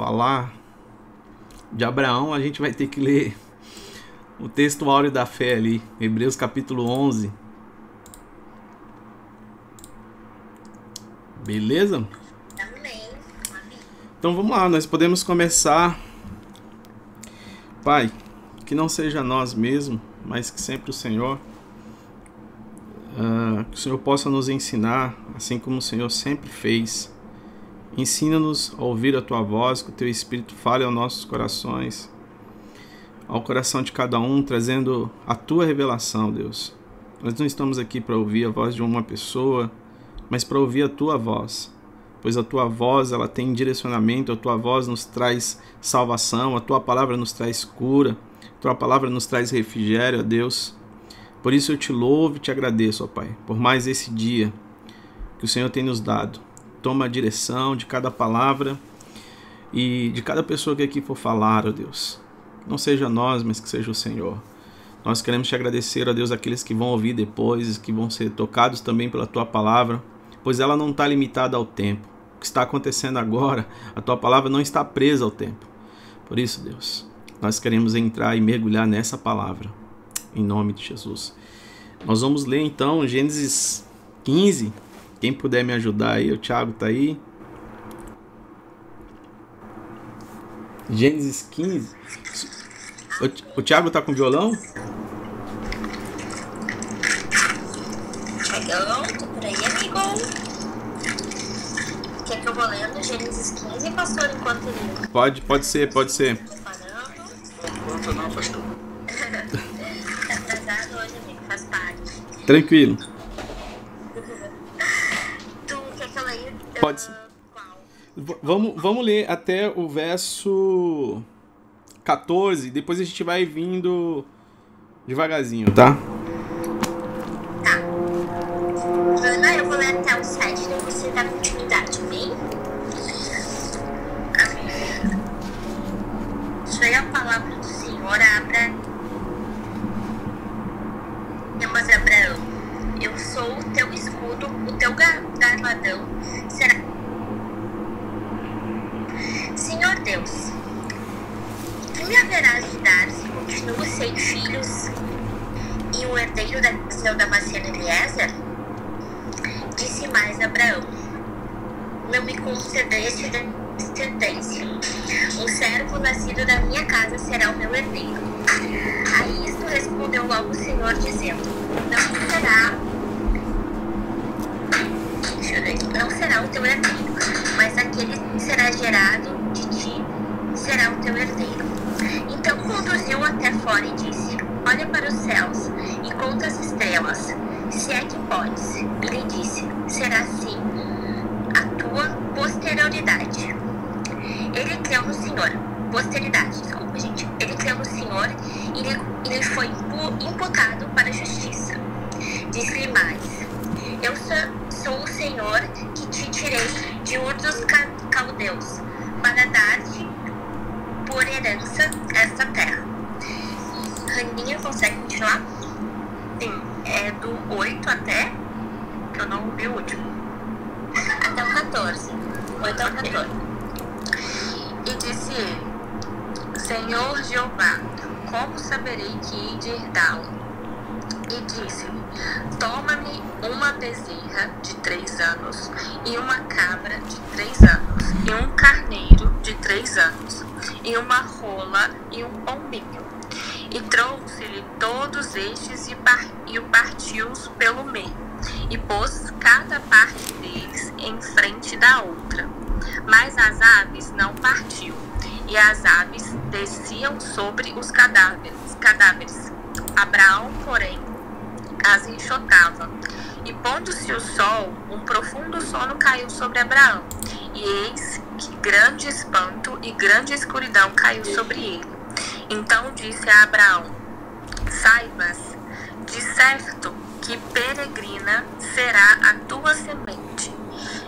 falar de Abraão, a gente vai ter que ler o texto áureo da fé ali, Hebreus capítulo 11. Beleza? Então vamos lá, nós podemos começar. Pai, que não seja nós mesmos, mas que sempre o Senhor. Uh, que o Senhor possa nos ensinar, assim como o Senhor sempre fez. Ensina-nos a ouvir a tua voz, que o teu Espírito fale aos nossos corações, ao coração de cada um, trazendo a tua revelação, Deus. Nós não estamos aqui para ouvir a voz de uma pessoa, mas para ouvir a tua voz pois a tua voz ela tem direcionamento, a tua voz nos traz salvação, a tua palavra nos traz cura, a tua palavra nos traz refrigério, ó Deus. Por isso eu te louvo e te agradeço, ó Pai, por mais esse dia que o Senhor tem nos dado. Toma a direção de cada palavra e de cada pessoa que aqui for falar, ó Deus. Não seja nós, mas que seja o Senhor. Nós queremos te agradecer, ó Deus, aqueles que vão ouvir depois, que vão ser tocados também pela tua palavra, pois ela não está limitada ao tempo que está acontecendo agora, a tua palavra não está presa ao tempo. Por isso, Deus, nós queremos entrar e mergulhar nessa palavra, em nome de Jesus. Nós vamos ler então Gênesis 15. Quem puder me ajudar aí, o Thiago está aí. Gênesis 15. O, o Thiago está com violão? Tiagão, tô por aí, amigo quer que eu vou lendo Gênesis 15, pastor, enquanto ele... Pode, pode ser, pode ser. Enquanto não, pastor. tá atrasado hoje, amigo, faz parte. Tranquilo. tu quer que eu leia? Pode ser. Vamos, vamos ler até o verso 14, depois a gente vai vindo devagarzinho, tá? Tá. Eu vou ler até o 7, depois você dá continuidade. Veio a palavra do Senhor a Abraão. Mas Abraão, eu sou o teu escudo, o teu galardão será. Senhor Deus, que me haverás de dar se sem filhos e o herdeiro da nação Damasceno Eliezer? Disse mais Abraão: Não me concedeste descendência. Um servo nascido da minha casa será o meu herdeiro. A isto respondeu logo o Senhor, dizendo: Não será. Não será o teu herdeiro, mas aquele que será gerado de ti será o teu herdeiro. Então conduziu até fora e disse: Olha para os céus e conta as estrelas, se é que podes. E lhe disse: Será assim a tua posterioridade. Ele creu no Senhor. Posteridade, desculpa, gente. Ele creu no Senhor e ele foi imputado para a justiça. Diz-lhe mais: Eu sou, sou o Senhor que te tirei de Ur dos Caldeus para dar-te por herança consegue continuar? Sim, é do 8 até, que eu não vi o último. Até o 14. 8 ao 14. E disse ele: Senhor Jeová, como saberei que hei de herdá-lo? E disse-lhe: Toma-me uma bezerra de três anos, e uma cabra de três anos, e um carneiro de três anos, e uma rola e um pombinho. E trouxe-lhe todos estes e, par e o partiu-os pelo meio, e pôs cada parte deles em frente da outra mas as aves não partiu, e as aves desciam sobre os cadáveres. cadáveres. Abraão, porém, as enxotava. E pondo-se o sol, um profundo sono caiu sobre Abraão. E eis que grande espanto e grande escuridão caiu sobre ele. Então disse a Abraão: Saibas, de certo que peregrina será a tua semente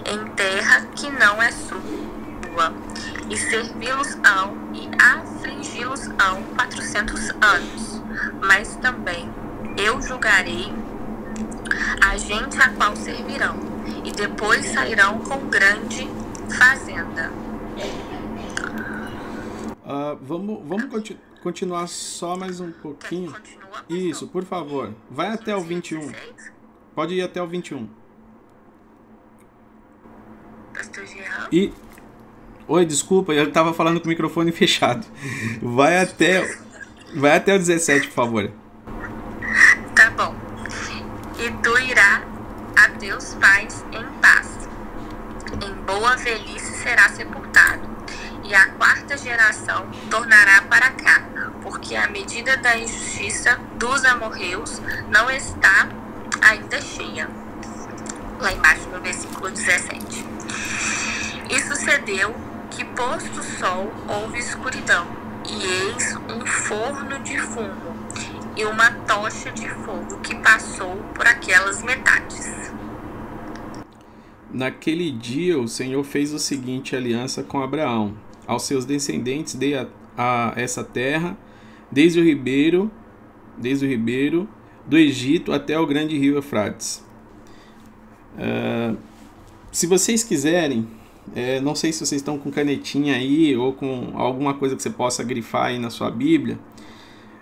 em terra que não é sua, e servi-los-ão e afligi-los-ão quatrocentos anos. Mas também eu julgarei a gente a qual servirão, e depois sairão com grande fazenda. Uh, vamos vamos continu continuar só mais um pouquinho. Isso, por favor. Vai até o 21. Pode ir até o 21. Pastor Jean? E. Oi, desculpa, eu estava falando com o microfone fechado. Vai até. Vai até o 17, por favor. Tá bom. E tu irá a teus pais em paz. Em boa velhice será sepultado. E a quarta geração tornará para cá, porque a medida da injustiça dos amorreus não está ainda cheia. Lá embaixo no versículo 17. E sucedeu que, posto o sol, houve escuridão, e eis um forno de fumo e uma tocha de fogo que passou por aquelas metades. Naquele dia o Senhor fez o seguinte aliança com Abraão: aos seus descendentes dei a, a essa terra, desde o ribeiro, desde o ribeiro do Egito até o grande rio Eufrates. Uh, se vocês quiserem, é, não sei se vocês estão com canetinha aí ou com alguma coisa que você possa grifar aí na sua Bíblia.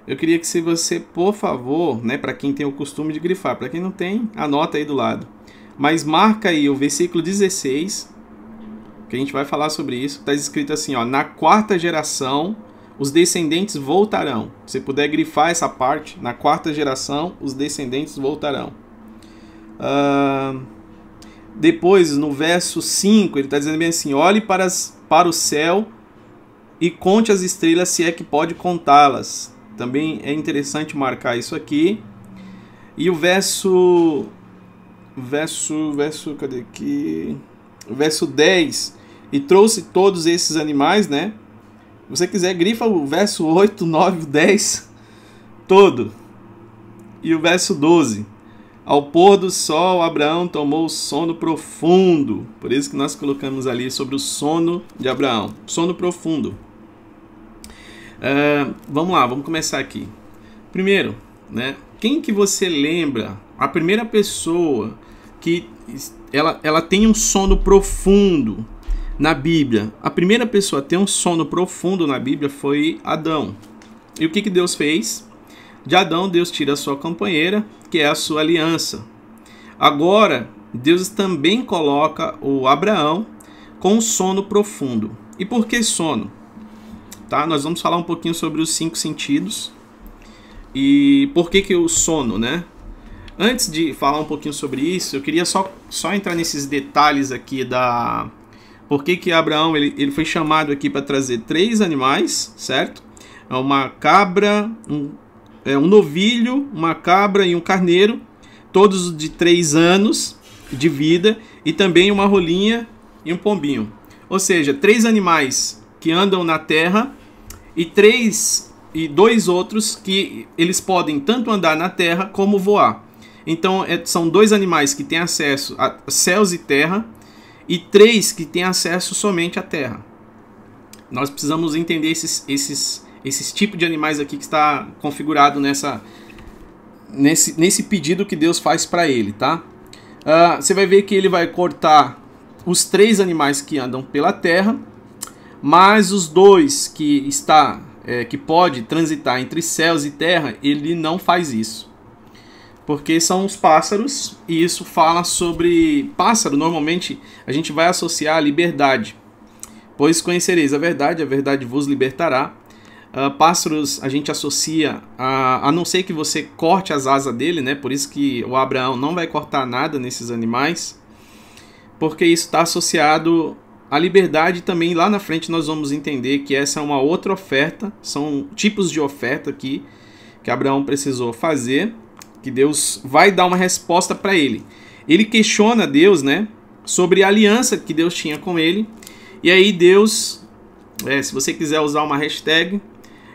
Eu queria que se você, por favor, né, para quem tem o costume de grifar, para quem não tem, anota aí do lado. Mas marca aí o versículo 16, que a gente vai falar sobre isso. Está escrito assim, ó, na quarta geração os descendentes voltarão. Se puder grifar essa parte, na quarta geração os descendentes voltarão. Uh, depois, no verso 5, ele está dizendo bem assim: olhe para, as, para o céu e conte as estrelas, se é que pode contá-las. Também é interessante marcar isso aqui. E o verso. Verso. Verso. Cadê aqui? O verso 10. E trouxe todos esses animais, né? Se você quiser, grifa o verso 8, 9, 10 todo. E o verso 12. Ao pôr do sol, Abraão tomou sono profundo. Por isso que nós colocamos ali sobre o sono de Abraão. Sono profundo. Uh, vamos lá, vamos começar aqui. Primeiro, né? Quem que você lembra? A primeira pessoa que ela, ela tem um sono profundo na Bíblia. A primeira pessoa a ter um sono profundo na Bíblia foi Adão. E o que, que Deus fez? De Adão, Deus tira a sua companheira, que é a sua aliança. Agora, Deus também coloca o Abraão com sono profundo. E por que sono? Tá? Nós vamos falar um pouquinho sobre os cinco sentidos e por que, que o sono, né? Antes de falar um pouquinho sobre isso, eu queria só, só entrar nesses detalhes aqui da por que, que Abraão ele, ele foi chamado aqui para trazer três animais, certo? É uma cabra, um é, um novilho, uma cabra e um carneiro, todos de três anos de vida, e também uma rolinha e um pombinho. Ou seja, três animais que andam na terra e três e dois outros que eles podem tanto andar na terra como voar. Então é, são dois animais que têm acesso a céus e terra e três que têm acesso somente à terra. Nós precisamos entender esses, esses esses tipos de animais aqui que está configurado nessa nesse, nesse pedido que Deus faz para ele, tá? Uh, você vai ver que ele vai cortar os três animais que andam pela terra, mas os dois que está é, que pode transitar entre céus e terra, ele não faz isso. Porque são os pássaros, e isso fala sobre pássaro. Normalmente a gente vai associar a liberdade. Pois conhecereis a verdade, a verdade vos libertará. Uh, pássaros a gente associa a, a não ser que você corte as asas dele, né? Por isso que o Abraão não vai cortar nada nesses animais, porque isso está associado à liberdade. Também lá na frente nós vamos entender que essa é uma outra oferta, são tipos de oferta aqui que Abraão precisou fazer, que Deus vai dar uma resposta para ele. Ele questiona Deus, né? Sobre a aliança que Deus tinha com ele. E aí Deus, é, se você quiser usar uma hashtag,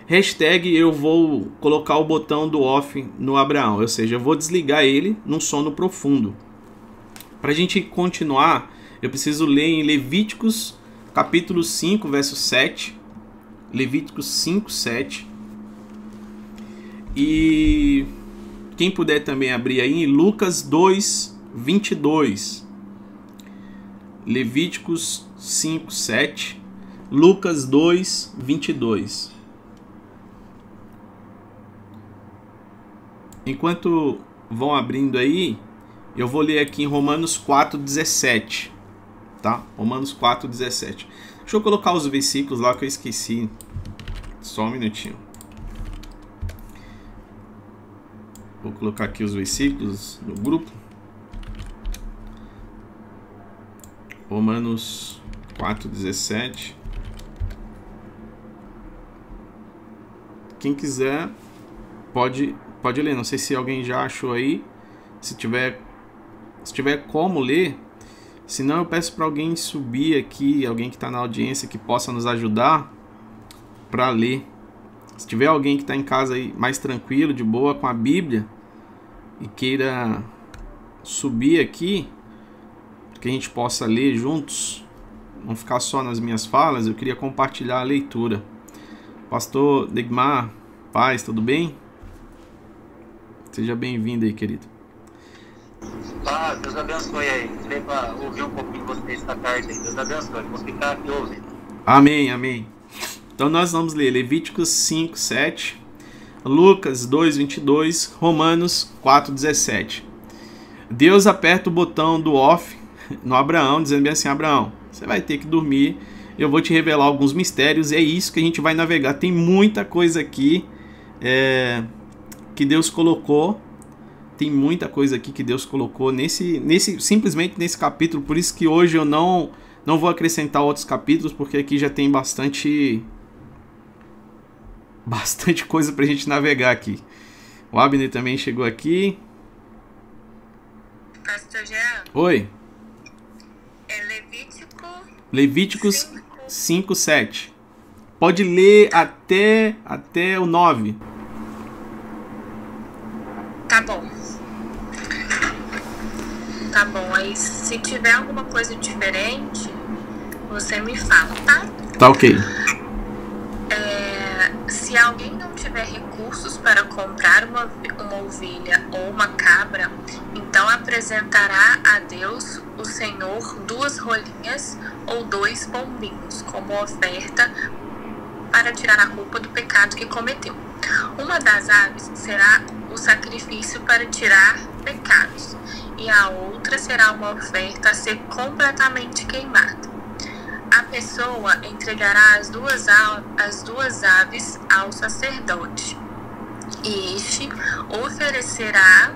Hashtag eu vou colocar o botão do off no Abraão, ou seja, eu vou desligar ele num sono profundo. Para a gente continuar, eu preciso ler em Levíticos capítulo 5, verso 7. Levíticos 5, 7. E quem puder também abrir aí Lucas 2, 22. Levíticos 5, 7. Lucas 2, 22. Enquanto vão abrindo aí, eu vou ler aqui em Romanos 4, 17. Tá? Romanos 4, 17. Deixa eu colocar os versículos lá que eu esqueci. Só um minutinho. Vou colocar aqui os versículos no grupo. Romanos 4, 17. Quem quiser pode pode ler. Não sei se alguém já achou aí. Se tiver se tiver como ler, se não eu peço para alguém subir aqui, alguém que está na audiência que possa nos ajudar para ler. Se tiver alguém que está em casa aí mais tranquilo, de boa com a Bíblia e queira subir aqui, que a gente possa ler juntos, não ficar só nas minhas falas, eu queria compartilhar a leitura. Pastor Degmar, paz, tudo bem? Seja bem-vindo aí, querido. Paz, Deus abençoe aí. Veio para ouvir um pouquinho de vocês esta tarde aí. Deus abençoe. Vou ficar aqui ouvindo. Amém, amém. Então nós vamos ler Levíticos 5, 7, Lucas 2, 22, Romanos 4, 17. Deus aperta o botão do off no Abraão, dizendo bem assim: Abraão, você vai ter que dormir eu vou te revelar alguns mistérios. E é isso que a gente vai navegar. Tem muita coisa aqui é, que Deus colocou. Tem muita coisa aqui que Deus colocou nesse, nesse, simplesmente nesse capítulo. Por isso que hoje eu não, não vou acrescentar outros capítulos, porque aqui já tem bastante, bastante coisa para a gente navegar aqui. O Abner também chegou aqui. Pastor Jean. Oi. É Levítico. Levíticos 5, 7. Pode ler até, até o 9. Tá bom. Tá bom. Aí se tiver alguma coisa diferente, você me fala, tá? Tá ok. Se alguém não tiver recursos para comprar uma, uma ovelha ou uma cabra, então apresentará a Deus o Senhor duas rolinhas ou dois pombinhos como oferta para tirar a culpa do pecado que cometeu. Uma das aves será o sacrifício para tirar pecados, e a outra será uma oferta a ser completamente queimada. A pessoa entregará as duas, as duas aves ao sacerdote, e este oferecerá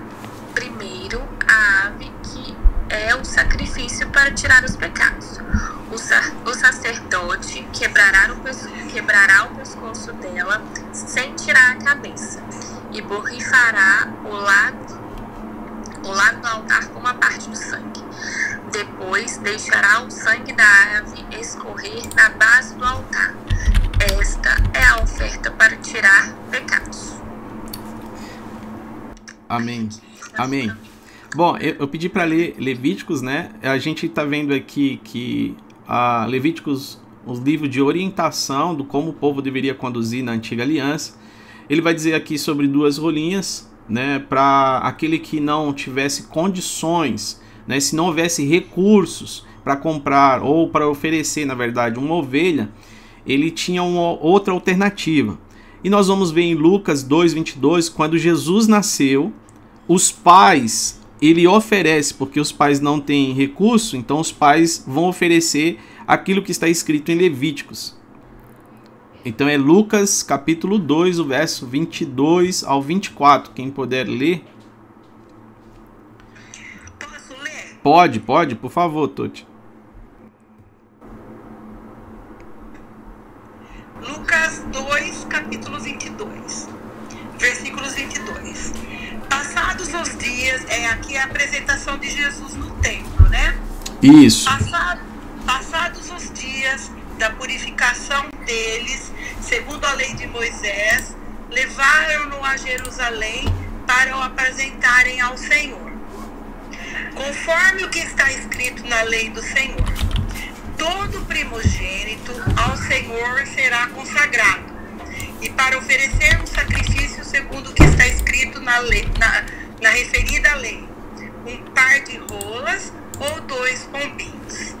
primeiro a ave que é o sacrifício para tirar os pecados. O, sa o sacerdote quebrará o, quebrará o pescoço dela sem tirar a cabeça e borrifará o lado, o lado do altar com uma parte do sangue. Depois deixará o sangue da ave escorrer na base do altar. Esta é a oferta para tirar pecados. Amém. Amém. Bom, eu, eu pedi para ler Levíticos, né? A gente está vendo aqui que a Levíticos, os livros de orientação do como o povo deveria conduzir na antiga aliança. Ele vai dizer aqui sobre duas rolinhas, né? Para aquele que não tivesse condições, né? Se não houvesse recursos para comprar ou para oferecer, na verdade, uma ovelha, ele tinha uma outra alternativa. E nós vamos ver em Lucas 2:22, quando Jesus nasceu, os pais ele oferece, porque os pais não têm recurso, então os pais vão oferecer aquilo que está escrito em Levíticos. Então é Lucas capítulo 2, o verso 22 ao 24. Quem puder ler. Posso ler? Pode, pode, por favor, Toti. Lucas 2, capítulo 22, versículos 22 passados os dias, é aqui a apresentação de Jesus no templo, né? Isso. Passado, passados os dias da purificação deles, segundo a lei de Moisés, levaram-no a Jerusalém para o apresentarem ao Senhor. Conforme o que está escrito na lei do Senhor, todo primogênito ao Senhor será consagrado e para oferecer um sacrifício segundo o que está escrito na, lei, na, na referida lei, um par de rolas ou dois pombinhos.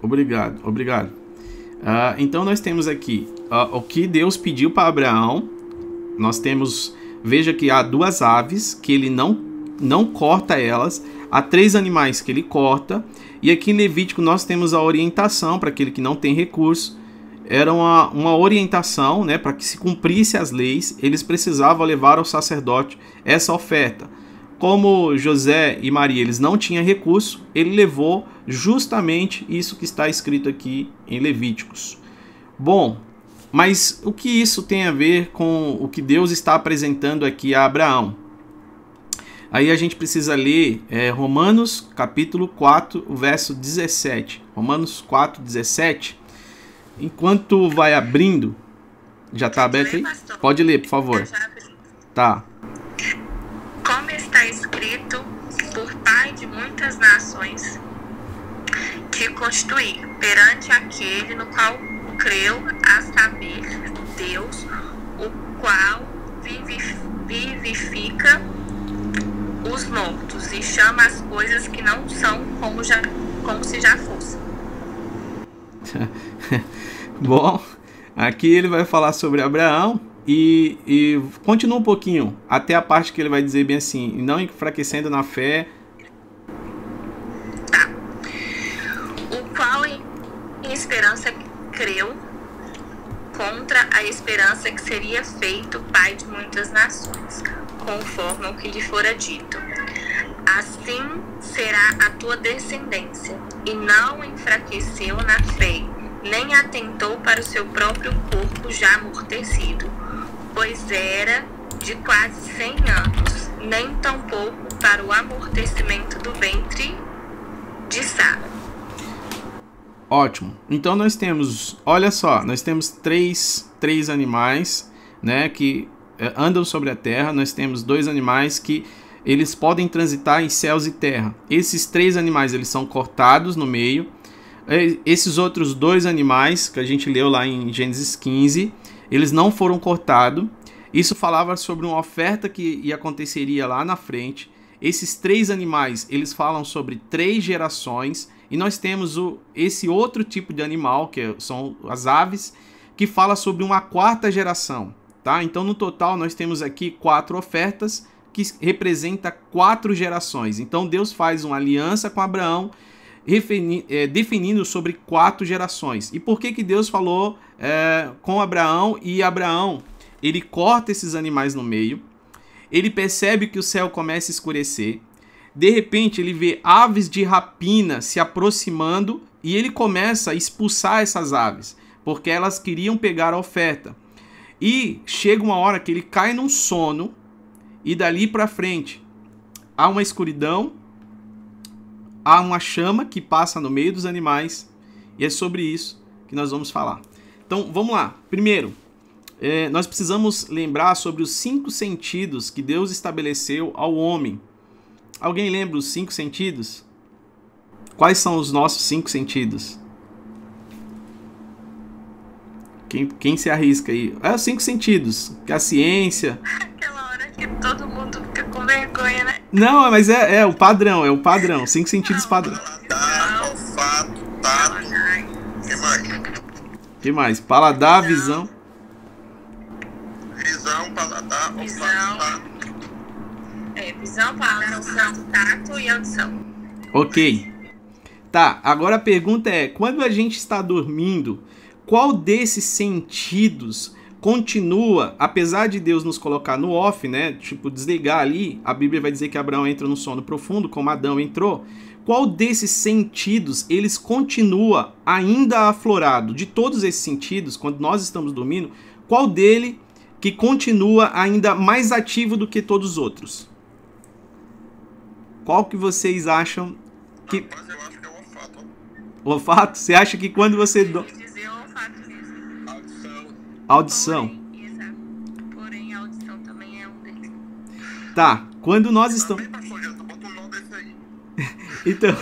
Obrigado, obrigado. Uh, então nós temos aqui uh, o que Deus pediu para Abraão. Nós temos, veja que há duas aves que ele não não corta elas, há três animais que ele corta e aqui em Levítico nós temos a orientação para aquele que não tem recurso. Era uma, uma orientação, né, para que se cumprisse as leis, eles precisavam levar ao sacerdote essa oferta. Como José e Maria eles não tinham recurso, ele levou justamente isso que está escrito aqui em Levíticos. Bom, mas o que isso tem a ver com o que Deus está apresentando aqui a Abraão? Aí a gente precisa ler é, Romanos capítulo 4, verso 17. Romanos 4, 17. Enquanto vai abrindo, já está aberto aí? Pode ler, por favor. Tá. Como está escrito, por Pai de muitas nações, que constituí perante aquele no qual creu, a saber, Deus, o qual vivifica os mortos e chama as coisas que não são como, já, como se já fossem. Bom, aqui ele vai falar sobre Abraão e, e continua um pouquinho, até a parte que ele vai dizer bem assim, não enfraquecendo na fé. Tá. O qual em esperança creu contra a esperança que seria feito pai de muitas nações, conforme o que lhe fora dito. Assim será a tua descendência, e não enfraqueceu na fé, nem atentou para o seu próprio corpo já amortecido pois era de quase 100 anos, nem tampouco para o amortecimento do ventre de Sara. Ótimo. Então nós temos, olha só, nós temos três, três animais, né, que andam sobre a terra. Nós temos dois animais que eles podem transitar em céus e terra. Esses três animais eles são cortados no meio. Esses outros dois animais que a gente leu lá em Gênesis 15, eles não foram cortados. Isso falava sobre uma oferta que aconteceria lá na frente. Esses três animais, eles falam sobre três gerações. E nós temos o, esse outro tipo de animal, que são as aves, que fala sobre uma quarta geração. Tá? Então, no total, nós temos aqui quatro ofertas que representa quatro gerações. Então, Deus faz uma aliança com Abraão é, definindo sobre quatro gerações. E por que, que Deus falou é, com Abraão e Abraão? Ele corta esses animais no meio, ele percebe que o céu começa a escurecer, de repente ele vê aves de rapina se aproximando e ele começa a expulsar essas aves, porque elas queriam pegar a oferta. E chega uma hora que ele cai num sono e dali para frente há uma escuridão há uma chama que passa no meio dos animais e é sobre isso que nós vamos falar. Então vamos lá. Primeiro, é, nós precisamos lembrar sobre os cinco sentidos que Deus estabeleceu ao homem. Alguém lembra os cinco sentidos? Quais são os nossos cinco sentidos? Quem, quem se arrisca aí? É os cinco sentidos, que a ciência. Aquela hora que todo mundo fica com vergonha, né? Não, mas é, é o padrão, é o padrão. Cinco sentidos padrão. Paladar, olfato, tato. que mais? que mais? Paladar, visão. Visão, paladar, olfato, tato. É, visão, paladar, olfato, tato e audição. Ok. Tá, agora a pergunta é: quando a gente está dormindo, qual desses sentidos continua, apesar de Deus nos colocar no off, né? Tipo, desligar ali, a Bíblia vai dizer que Abraão entra no sono profundo, como Adão entrou. Qual desses sentidos eles continua ainda aflorado? De todos esses sentidos, quando nós estamos dormindo, qual dele que continua ainda mais ativo do que todos os outros? Qual que vocês acham que. Rapaz, eu acho que é o olfato. O olfato? Você acha que quando você. Do... Audição. Porém, exato. Porém, a audição também é um deles. Tá, quando nós estamos. Desse aí. Então,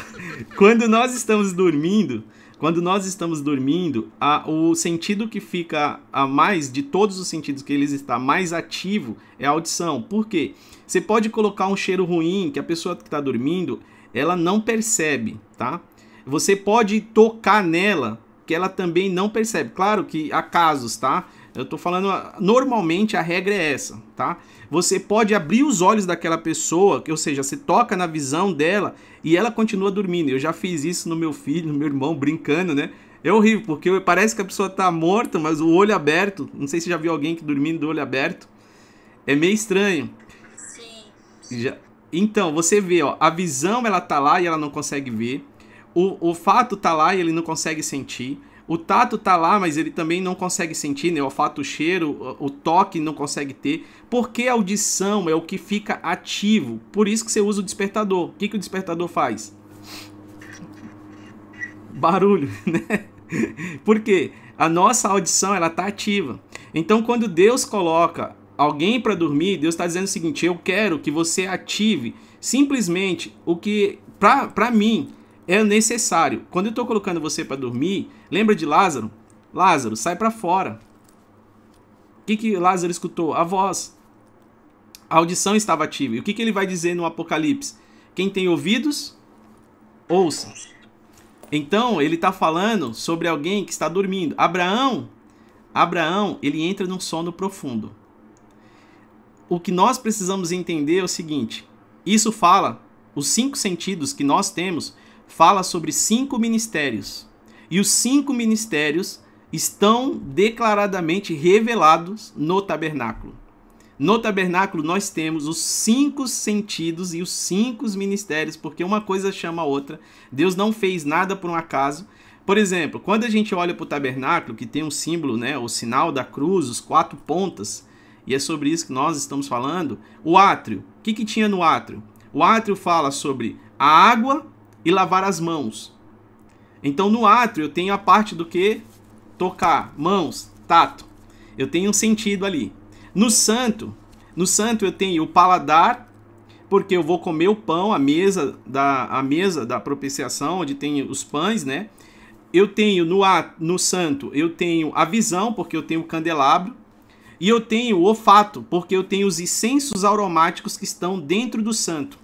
quando nós estamos dormindo, quando nós estamos dormindo, a, o sentido que fica a mais de todos os sentidos que eles está mais ativo é a audição. Por quê? Você pode colocar um cheiro ruim que a pessoa que está dormindo ela não percebe, tá? Você pode tocar nela que ela também não percebe. Claro que há casos, tá? Eu tô falando, normalmente a regra é essa, tá? Você pode abrir os olhos daquela pessoa, que, ou seja, você toca na visão dela e ela continua dormindo. Eu já fiz isso no meu filho, no meu irmão, brincando, né? É horrível, porque parece que a pessoa tá morta, mas o olho aberto. Não sei se já viu alguém que dormindo do olho aberto. É meio estranho. Sim. Já... Então, você vê, ó, a visão ela tá lá e ela não consegue ver. O, o fato tá lá e ele não consegue sentir. O tato tá lá, mas ele também não consegue sentir, né? O olfato, o cheiro, o toque não consegue ter. Porque a audição é o que fica ativo. Por isso que você usa o despertador. O que, que o despertador faz? Barulho, né? Porque a nossa audição ela tá ativa. Então, quando Deus coloca alguém para dormir, Deus está dizendo o seguinte: eu quero que você ative simplesmente o que para mim é necessário. Quando eu estou colocando você para dormir, lembra de Lázaro? Lázaro, sai para fora. O que, que Lázaro escutou? A voz. A audição estava ativa. E o que, que ele vai dizer no Apocalipse? Quem tem ouvidos, ouça. Então, ele está falando sobre alguém que está dormindo. Abraão, Abraão, ele entra num sono profundo. O que nós precisamos entender é o seguinte: isso fala, os cinco sentidos que nós temos, fala sobre cinco ministérios. E os cinco ministérios estão declaradamente revelados no tabernáculo. No tabernáculo nós temos os cinco sentidos e os cinco ministérios, porque uma coisa chama a outra. Deus não fez nada por um acaso. Por exemplo, quando a gente olha para o tabernáculo, que tem um símbolo, né, o sinal da cruz, os quatro pontas, e é sobre isso que nós estamos falando, o átrio. O que, que tinha no átrio? O átrio fala sobre a água, e lavar as mãos. Então no átrio eu tenho a parte do que? Tocar, mãos, tato. Eu tenho um sentido ali. No santo, no santo eu tenho o paladar, porque eu vou comer o pão, a mesa da a mesa da propiciação, onde tem os pães, né? Eu tenho no no santo, eu tenho a visão, porque eu tenho o candelabro, e eu tenho o olfato, porque eu tenho os incensos aromáticos que estão dentro do santo.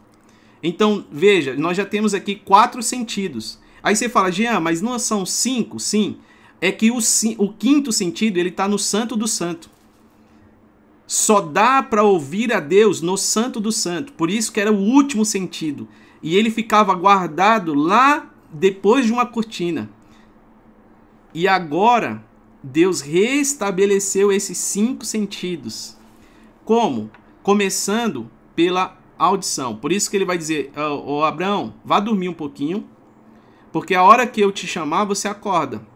Então, veja, nós já temos aqui quatro sentidos. Aí você fala, Jean, mas não são cinco? Sim. É que o, o quinto sentido ele está no Santo do Santo. Só dá para ouvir a Deus no Santo do Santo. Por isso que era o último sentido. E ele ficava guardado lá depois de uma cortina. E agora Deus restabeleceu esses cinco sentidos. Como? Começando pela audição. Por isso que ele vai dizer: Ô oh, Abraão, vá dormir um pouquinho, porque a hora que eu te chamar, você acorda.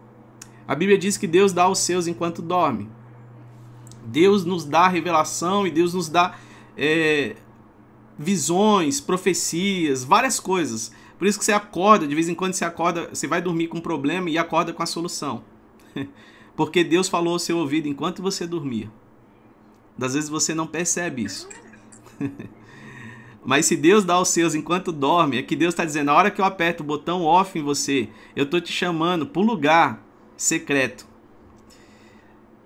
A Bíblia diz que Deus dá aos seus enquanto dorme. Deus nos dá revelação e Deus nos dá é, visões, profecias, várias coisas. Por isso que você acorda, de vez em quando você acorda, você vai dormir com um problema e acorda com a solução. Porque Deus falou ao seu ouvido enquanto você dormia. Das vezes você não percebe isso. Mas se Deus dá os seus enquanto dorme, é que Deus está dizendo: a hora que eu aperto o botão off em você, eu estou te chamando para um lugar secreto.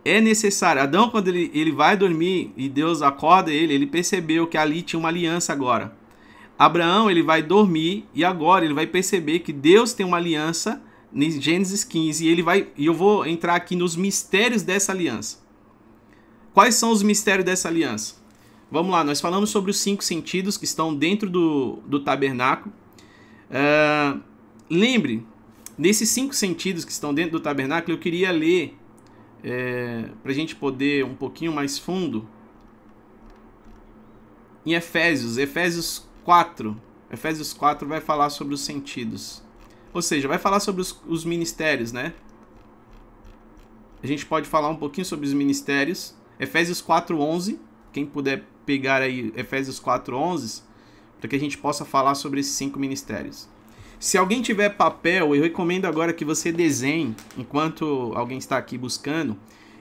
É necessário. Adão, quando ele, ele vai dormir e Deus acorda ele, ele percebeu que ali tinha uma aliança agora. Abraão, ele vai dormir e agora ele vai perceber que Deus tem uma aliança em Gênesis 15 e ele vai e eu vou entrar aqui nos mistérios dessa aliança. Quais são os mistérios dessa aliança? Vamos lá, nós falamos sobre os cinco sentidos que estão dentro do, do tabernáculo. Uh, lembre, nesses cinco sentidos que estão dentro do tabernáculo, eu queria ler, é, para a gente poder um pouquinho mais fundo, em Efésios, Efésios 4. Efésios 4 vai falar sobre os sentidos. Ou seja, vai falar sobre os, os ministérios, né? A gente pode falar um pouquinho sobre os ministérios. Efésios 4, 11. Quem puder pegar aí Efésios 4:11 para que a gente possa falar sobre esses cinco ministérios. Se alguém tiver papel, eu recomendo agora que você desenhe, enquanto alguém está aqui buscando,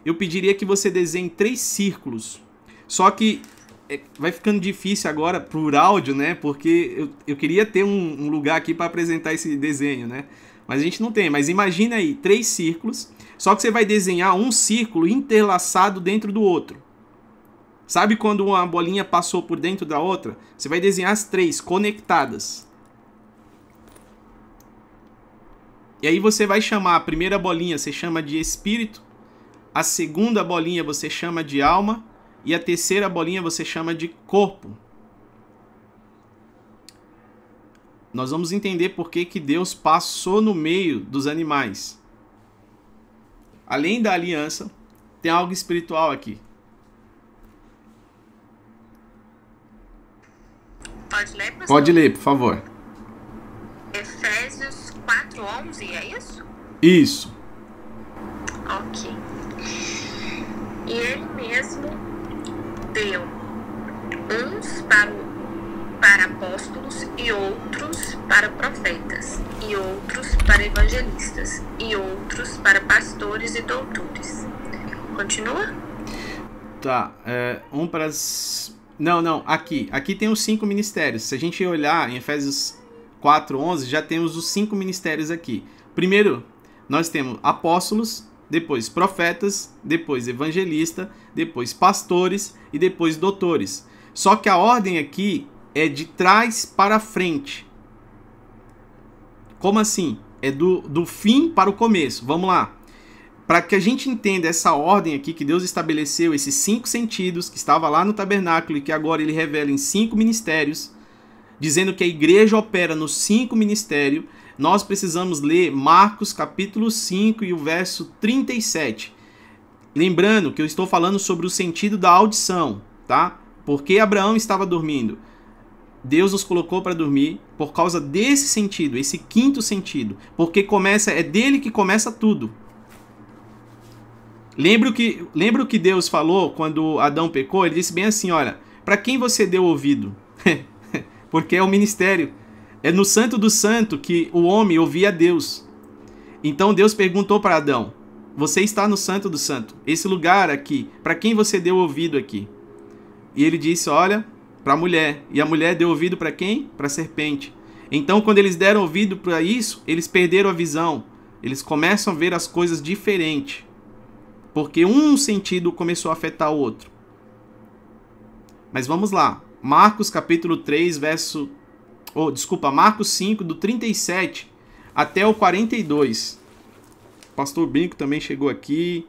eu pediria que você desenhe três círculos. Só que é, vai ficando difícil agora por áudio, né? Porque eu, eu queria ter um, um lugar aqui para apresentar esse desenho, né? Mas a gente não tem. Mas imagina aí, três círculos. Só que você vai desenhar um círculo interlaçado dentro do outro. Sabe quando uma bolinha passou por dentro da outra? Você vai desenhar as três conectadas. E aí você vai chamar a primeira bolinha, você chama de espírito, a segunda bolinha você chama de alma e a terceira bolinha você chama de corpo. Nós vamos entender por que, que Deus passou no meio dos animais. Além da aliança, tem algo espiritual aqui. Pode ler, pastor? Pode ler, por favor. Efésios 4:11, é isso? Isso. Ok. E ele mesmo deu uns para, para apóstolos e outros para profetas, e outros para evangelistas, e outros para pastores e doutores. Continua? Tá, é, um para as... Não, não, aqui. Aqui tem os cinco ministérios. Se a gente olhar em Efésios 4, 11, já temos os cinco ministérios aqui. Primeiro, nós temos apóstolos, depois profetas, depois evangelista, depois pastores e depois doutores. Só que a ordem aqui é de trás para frente. Como assim? É do, do fim para o começo. Vamos lá. Para que a gente entenda essa ordem aqui que Deus estabeleceu, esses cinco sentidos que estava lá no tabernáculo e que agora ele revela em cinco ministérios, dizendo que a igreja opera nos cinco ministérios, nós precisamos ler Marcos capítulo 5 e o verso 37. Lembrando que eu estou falando sobre o sentido da audição, tá? Porque Abraão estava dormindo. Deus nos colocou para dormir por causa desse sentido, esse quinto sentido, porque começa é dele que começa tudo. Lembra o que, lembra o que Deus falou quando Adão pecou? Ele disse bem assim: olha, para quem você deu ouvido? Porque é o ministério. É no Santo do Santo que o homem ouvia Deus. Então Deus perguntou para Adão: Você está no Santo do Santo? Esse lugar aqui, para quem você deu ouvido aqui? E ele disse: Olha, para a mulher. E a mulher deu ouvido para quem? Para a serpente. Então, quando eles deram ouvido para isso, eles perderam a visão. Eles começam a ver as coisas diferente porque um sentido começou a afetar o outro. Mas vamos lá. Marcos capítulo 3, verso oh, desculpa, Marcos 5 do 37 até o 42. Pastor Brinco também chegou aqui.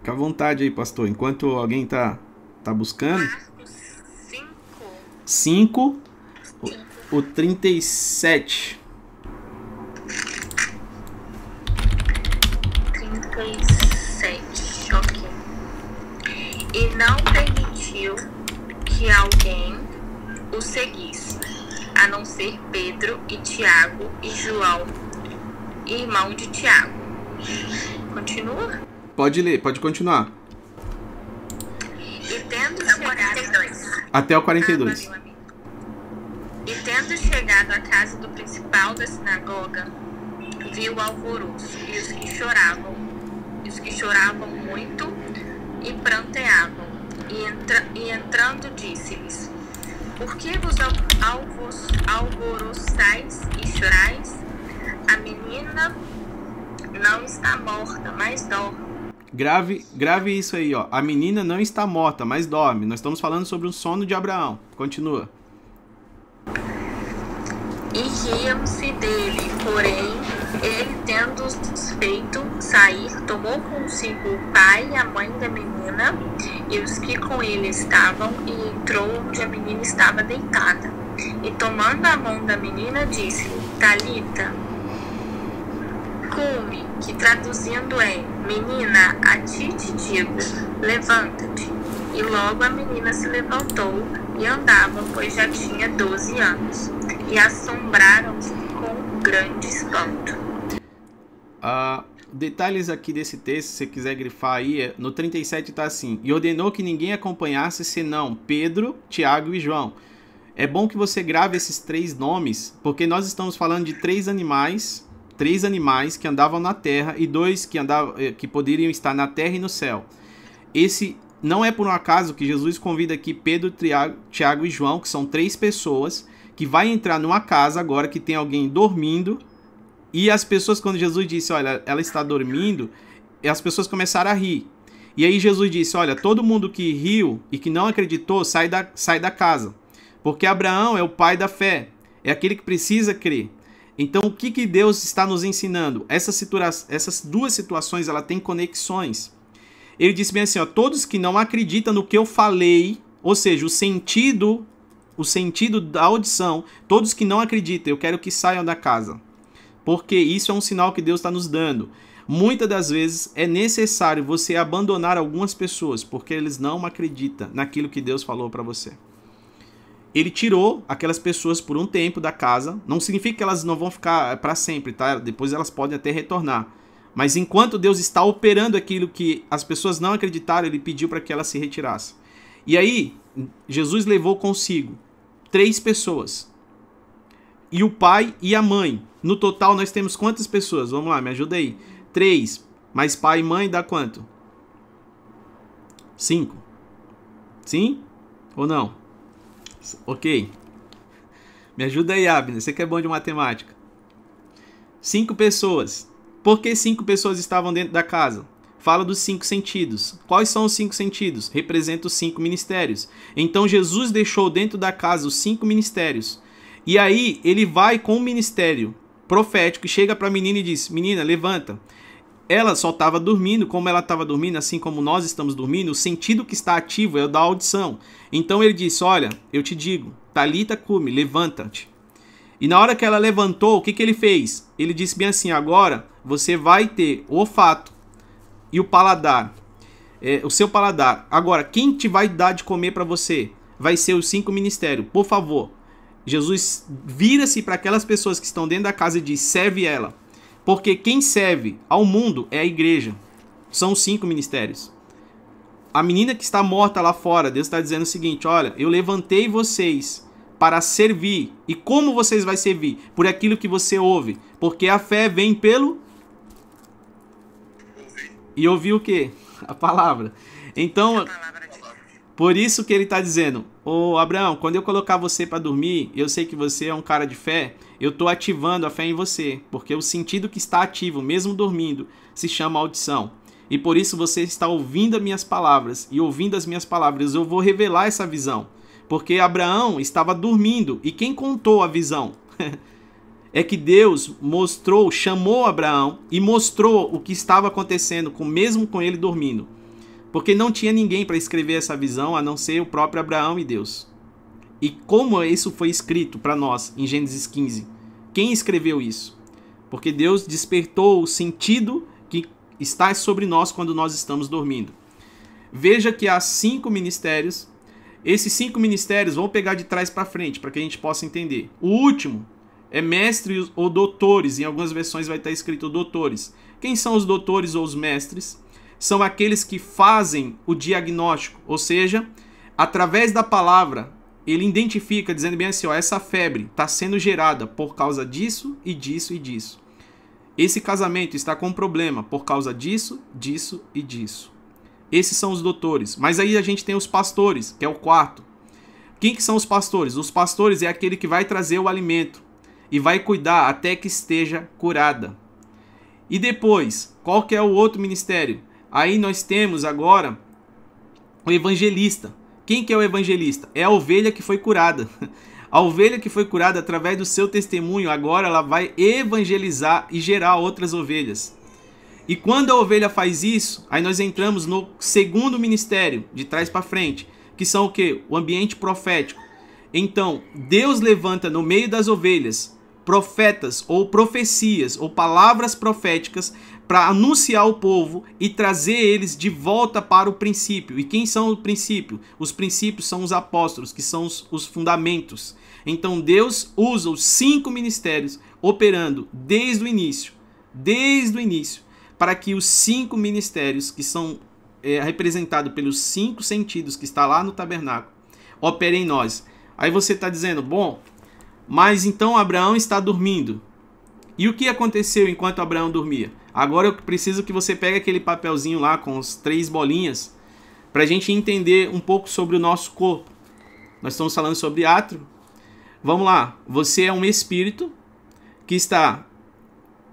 Fica à vontade aí, pastor, enquanto alguém tá tá buscando. Marcos 5, 5 o, o 37. 37, ok. E não permitiu que alguém o seguisse, a não ser Pedro e Tiago e João, irmão de Tiago. Continua? Pode ler, pode continuar. E tendo chegado... Até o Ah, 42. valeu, amigo. E tendo chegado à casa do principal da sinagoga, viu o alvoroço e os que choravam, que choravam muito e pranteavam. E, entra, e entrando disse-lhes: Por que vos al- alvos, alvoroçais e chorais? A menina não está morta, mas dorme. Grave, grave isso aí, ó. A menina não está morta, mas dorme. Nós estamos falando sobre o sono de Abraão. Continua. E riam-se dele, porém, ele, tendo feito sair, tomou consigo o pai e a mãe da menina e os que com ele estavam, e entrou onde a menina estava deitada. E tomando a mão da menina, disse-lhe: Talita, cume, que traduzindo é: Menina, a ti te digo, levanta-te. E logo a menina se levantou e andava, pois já tinha 12 anos. E assombraram-se com grande espanto. Ah, detalhes aqui desse texto, se você quiser grifar aí, é- no 37 tá assim: E ordenou que ninguém acompanhasse senão Pedro, Tiago e João. É bom que você grave esses três nomes, porque nós estamos falando de três animais, três animais que andavam na terra e dois que andavam, eh, que poderiam estar na terra e no céu. Esse não é por um acaso que Jesus convida aqui Pedro, Tiago e João, que são três pessoas que vai entrar numa casa agora que tem alguém dormindo e as pessoas, quando Jesus disse, olha, ela está dormindo, as pessoas começaram a rir. E aí Jesus disse, olha, todo mundo que riu e que não acreditou, sai da, sai da casa. Porque Abraão é o pai da fé. é aquele que precisa crer. Então, o que, que Deus está nos ensinando? Essa situa essas duas situações ela tem conexões. Ele disse bem assim: ó, todos que não acreditam no que eu falei, ou seja, o sentido, o sentido da audição, todos que não acreditam, eu quero que saiam da casa. Porque isso é um sinal que Deus está nos dando. Muitas das vezes é necessário você abandonar algumas pessoas porque eles não acreditam naquilo que Deus falou para você. Ele tirou aquelas pessoas por um tempo da casa. Não significa que elas não vão ficar para sempre, tá? Depois elas podem até retornar. Mas enquanto Deus está operando aquilo que as pessoas não acreditaram, ele pediu para que elas se retirassem. E aí, Jesus levou consigo três pessoas. E o pai e a mãe. No total, nós temos quantas pessoas? Vamos lá, me ajuda aí. 3 mais pai e mãe dá quanto? 5. Sim? Ou não? Ok. Me ajuda aí, Abner. Você que é bom de matemática. Cinco pessoas. Por que cinco pessoas estavam dentro da casa? Fala dos cinco sentidos. Quais são os cinco sentidos? Representa os cinco ministérios. Então Jesus deixou dentro da casa os cinco ministérios. E aí ele vai com o ministério profético e chega para a menina e diz: Menina, levanta ela só estava dormindo, como ela estava dormindo, assim como nós estamos dormindo, o sentido que está ativo é o da audição. Então ele disse: Olha, eu te digo, Talita cume, levanta-te. E na hora que ela levantou, o que, que ele fez? Ele disse bem assim: Agora você vai ter o olfato e o paladar, é, o seu paladar. Agora, quem te vai dar de comer para você? Vai ser os cinco ministérios. Por favor, Jesus vira-se para aquelas pessoas que estão dentro da casa e diz: Serve ela. Porque quem serve ao mundo é a igreja. São cinco ministérios. A menina que está morta lá fora, Deus está dizendo o seguinte: olha, eu levantei vocês para servir. E como vocês vão servir? Por aquilo que você ouve. Porque a fé vem pelo. E ouvir o quê? A palavra. Então, por isso que ele está dizendo: Ô Abraão, quando eu colocar você para dormir, eu sei que você é um cara de fé, eu estou ativando a fé em você, porque o sentido que está ativo, mesmo dormindo, se chama audição. E por isso você está ouvindo as minhas palavras, e ouvindo as minhas palavras, eu vou revelar essa visão. Porque Abraão estava dormindo, e quem contou a visão? é que Deus mostrou, chamou Abraão e mostrou o que estava acontecendo, com mesmo com ele dormindo. Porque não tinha ninguém para escrever essa visão a não ser o próprio Abraão e Deus. E como isso foi escrito para nós em Gênesis 15? Quem escreveu isso? Porque Deus despertou o sentido que está sobre nós quando nós estamos dormindo. Veja que há cinco ministérios. Esses cinco ministérios vão pegar de trás para frente para que a gente possa entender. O último é mestres ou doutores. Em algumas versões vai estar escrito doutores. Quem são os doutores ou os mestres? São aqueles que fazem o diagnóstico, ou seja, através da palavra, ele identifica dizendo bem assim, ó, essa febre está sendo gerada por causa disso e disso e disso. Esse casamento está com problema por causa disso, disso e disso. Esses são os doutores. Mas aí a gente tem os pastores, que é o quarto. Quem que são os pastores? Os pastores é aquele que vai trazer o alimento e vai cuidar até que esteja curada. E depois, qual que é o outro ministério? Aí nós temos agora o evangelista. Quem que é o evangelista? É a ovelha que foi curada. A ovelha que foi curada através do seu testemunho, agora ela vai evangelizar e gerar outras ovelhas. E quando a ovelha faz isso, aí nós entramos no segundo ministério, de trás para frente, que são o que? O ambiente profético. Então, Deus levanta no meio das ovelhas profetas ou profecias ou palavras proféticas para anunciar ao povo e trazer eles de volta para o princípio. E quem são o princípio? Os princípios são os apóstolos, que são os, os fundamentos. Então Deus usa os cinco ministérios operando desde o início, desde o início, para que os cinco ministérios que são é, representados pelos cinco sentidos que está lá no tabernáculo operem em nós. Aí você está dizendo, bom, mas então Abraão está dormindo. E o que aconteceu enquanto Abraão dormia? Agora eu preciso que você pegue aquele papelzinho lá com as três bolinhas para a gente entender um pouco sobre o nosso corpo. Nós estamos falando sobre átrio. Vamos lá. Você é um espírito que está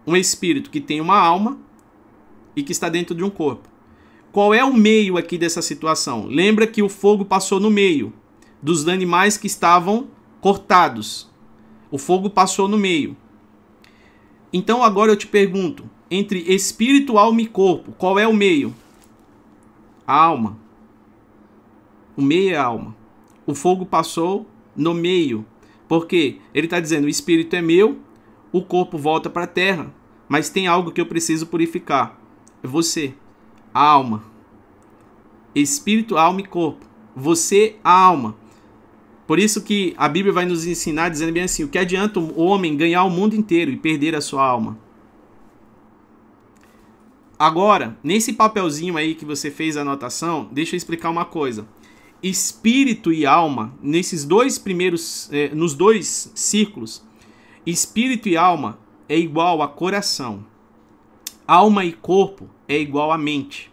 um espírito que tem uma alma e que está dentro de um corpo. Qual é o meio aqui dessa situação? Lembra que o fogo passou no meio dos animais que estavam cortados. O fogo passou no meio. Então agora eu te pergunto: entre espírito, alma e corpo, qual é o meio? A alma. O meio é a alma. O fogo passou no meio. Porque ele está dizendo: o espírito é meu, o corpo volta para a terra, mas tem algo que eu preciso purificar. É você, a alma. Espírito, alma e corpo. Você, a alma. Por isso que a Bíblia vai nos ensinar dizendo bem assim: o que adianta o homem ganhar o mundo inteiro e perder a sua alma? Agora, nesse papelzinho aí que você fez a anotação, deixa eu explicar uma coisa. Espírito e alma, nesses dois primeiros, eh, nos dois círculos, espírito e alma é igual a coração. Alma e corpo é igual a mente.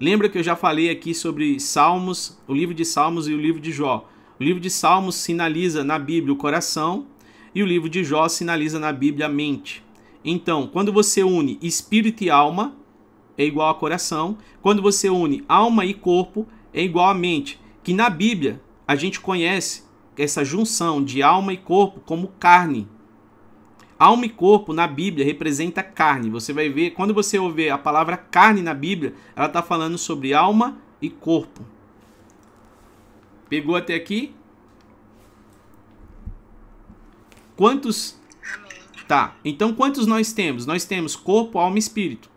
Lembra que eu já falei aqui sobre Salmos, o livro de Salmos e o livro de Jó. O livro de Salmos sinaliza na Bíblia o coração e o livro de Jó sinaliza na Bíblia a mente. Então, quando você une espírito e alma, é igual a coração. Quando você une alma e corpo, é igual a mente. Que na Bíblia a gente conhece essa junção de alma e corpo como carne. Alma e corpo na Bíblia representa carne. Você vai ver, quando você ouvir a palavra carne na Bíblia, ela está falando sobre alma e corpo. Pegou até aqui? Quantos? Tá. Então quantos nós temos? Nós temos corpo, alma e espírito.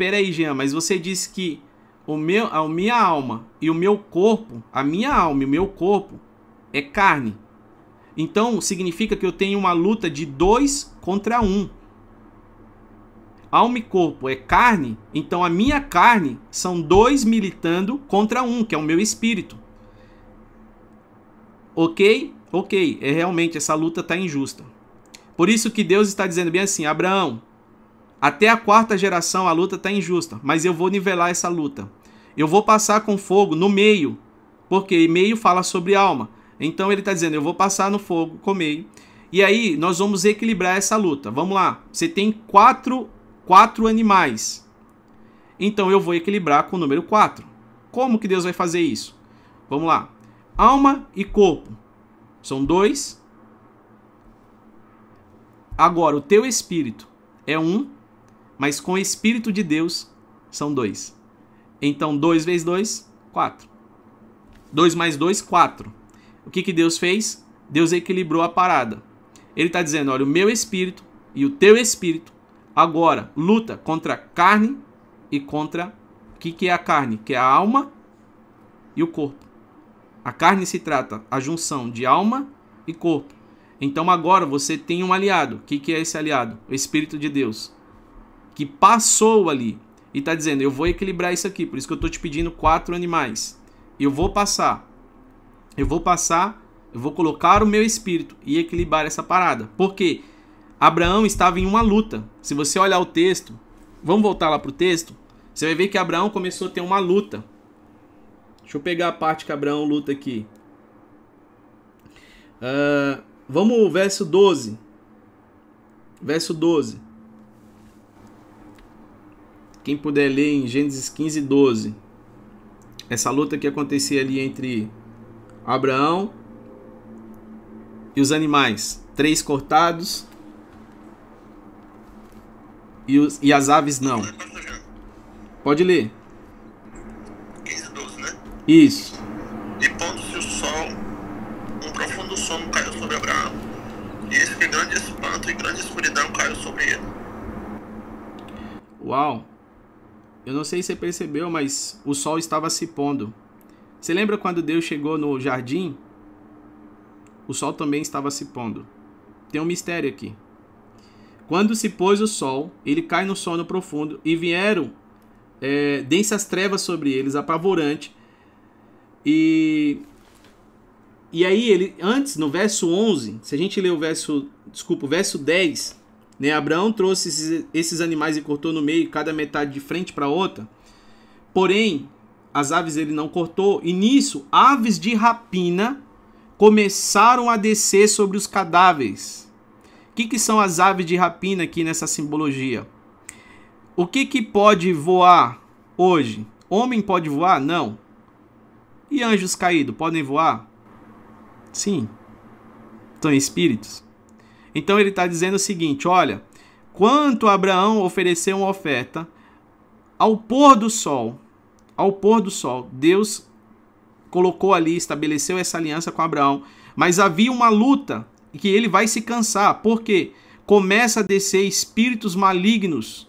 Pera aí, Jean, mas você disse que o meu, a minha alma e o meu corpo, a minha alma e o meu corpo é carne. Então significa que eu tenho uma luta de dois contra um. Alma e corpo é carne, então a minha carne são dois militando contra um, que é o meu espírito. Ok? Ok, é realmente essa luta está injusta. Por isso que Deus está dizendo bem assim: Abraão, até a quarta geração a luta está injusta, mas eu vou nivelar essa luta. Eu vou passar com fogo no meio, porque meio fala sobre alma. Então ele está dizendo: eu vou passar no fogo com meio. E aí nós vamos equilibrar essa luta. Vamos lá. Você tem quatro, quatro animais. Então eu vou equilibrar com o número 4. Como que Deus vai fazer isso? Vamos lá. Alma e corpo são dois. Agora, o teu espírito é um, mas com o espírito de Deus são dois. Então, 2 vezes 2, 4. 2 mais 2, 4. O que, que Deus fez? Deus equilibrou a parada. Ele está dizendo: olha, o meu espírito e o teu espírito agora luta contra a carne e contra. O que, que é a carne? Que é a alma e o corpo. A carne se trata a junção de alma e corpo. Então agora você tem um aliado. O que, que é esse aliado? O Espírito de Deus. Que passou ali e está dizendo: Eu vou equilibrar isso aqui. Por isso que eu estou te pedindo quatro animais. Eu vou passar. Eu vou passar. Eu vou colocar o meu espírito e equilibrar essa parada. Porque Abraão estava em uma luta. Se você olhar o texto, vamos voltar lá para o texto. Você vai ver que Abraão começou a ter uma luta. Deixa eu pegar a parte que Abraão luta aqui. Uh, vamos ao verso 12. Verso 12. Quem puder ler em Gênesis 15, 12. Essa luta que acontecia ali entre Abraão e os animais. Três cortados. E, os, e as aves não. Pode ler. Isso. E pondo-se o sol, um profundo sono caiu sobre Abraão. E eis que grande espanto e grande escuridão caiu sobre ele. Uau! Eu não sei se você percebeu, mas o sol estava se pondo. Você lembra quando Deus chegou no jardim? O sol também estava se pondo. Tem um mistério aqui. Quando se pôs o sol, ele cai no sono profundo e vieram é, densas trevas sobre eles, apavorante, e e aí ele antes no verso 11, se a gente ler o verso, desculpa, o verso 10, né, Abraão trouxe esses, esses animais e cortou no meio, cada metade de frente para outra. Porém, as aves ele não cortou, e nisso aves de rapina começaram a descer sobre os cadáveres. O que, que são as aves de rapina aqui nessa simbologia? O que, que pode voar hoje? Homem pode voar? Não. E anjos caídos podem voar? Sim. São espíritos. Então ele está dizendo o seguinte: olha, quanto Abraão ofereceu uma oferta ao pôr do sol, ao pôr do sol, Deus colocou ali, estabeleceu essa aliança com Abraão, mas havia uma luta que ele vai se cansar. Por quê? Começa a descer espíritos malignos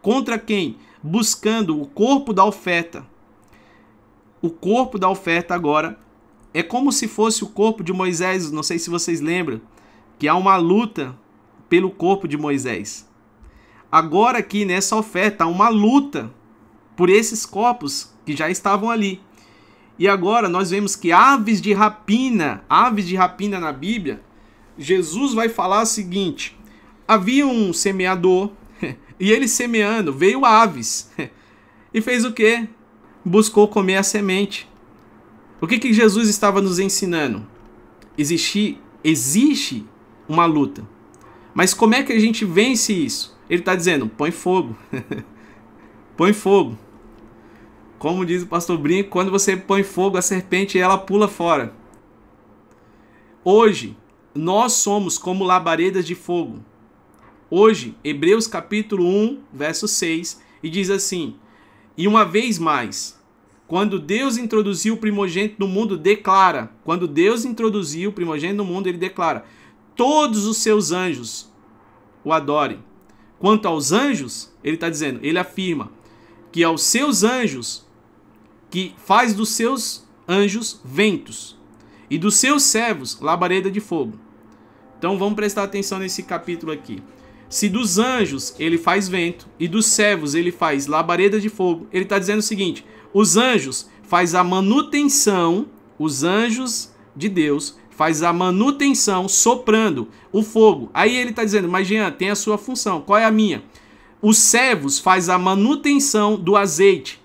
contra quem? Buscando o corpo da oferta. O corpo da oferta agora é como se fosse o corpo de Moisés, não sei se vocês lembram, que há uma luta pelo corpo de Moisés. Agora aqui nessa oferta há uma luta por esses corpos que já estavam ali. E agora nós vemos que aves de rapina, aves de rapina na Bíblia, Jesus vai falar o seguinte: havia um semeador e ele semeando veio aves e fez o que? Buscou comer a semente. O que, que Jesus estava nos ensinando? Existir, existe uma luta. Mas como é que a gente vence isso? Ele está dizendo: põe fogo. põe fogo. Como diz o pastor Brinco, quando você põe fogo, a serpente ela pula fora. Hoje, nós somos como labaredas de fogo. Hoje, Hebreus capítulo 1, verso 6, e diz assim: E uma vez mais, quando Deus introduziu o primogênito no mundo, declara. Quando Deus introduziu o primogênito no mundo, ele declara: Todos os seus anjos o adorem. Quanto aos anjos, ele está dizendo, ele afirma que aos seus anjos, que faz dos seus anjos ventos, e dos seus servos labareda de fogo. Então vamos prestar atenção nesse capítulo aqui. Se dos anjos ele faz vento e dos servos ele faz labareda de fogo, ele está dizendo o seguinte: os anjos faz a manutenção, os anjos de Deus faz a manutenção soprando o fogo. Aí ele está dizendo, mas Jean, tem a sua função. Qual é a minha? Os servos faz a manutenção do azeite.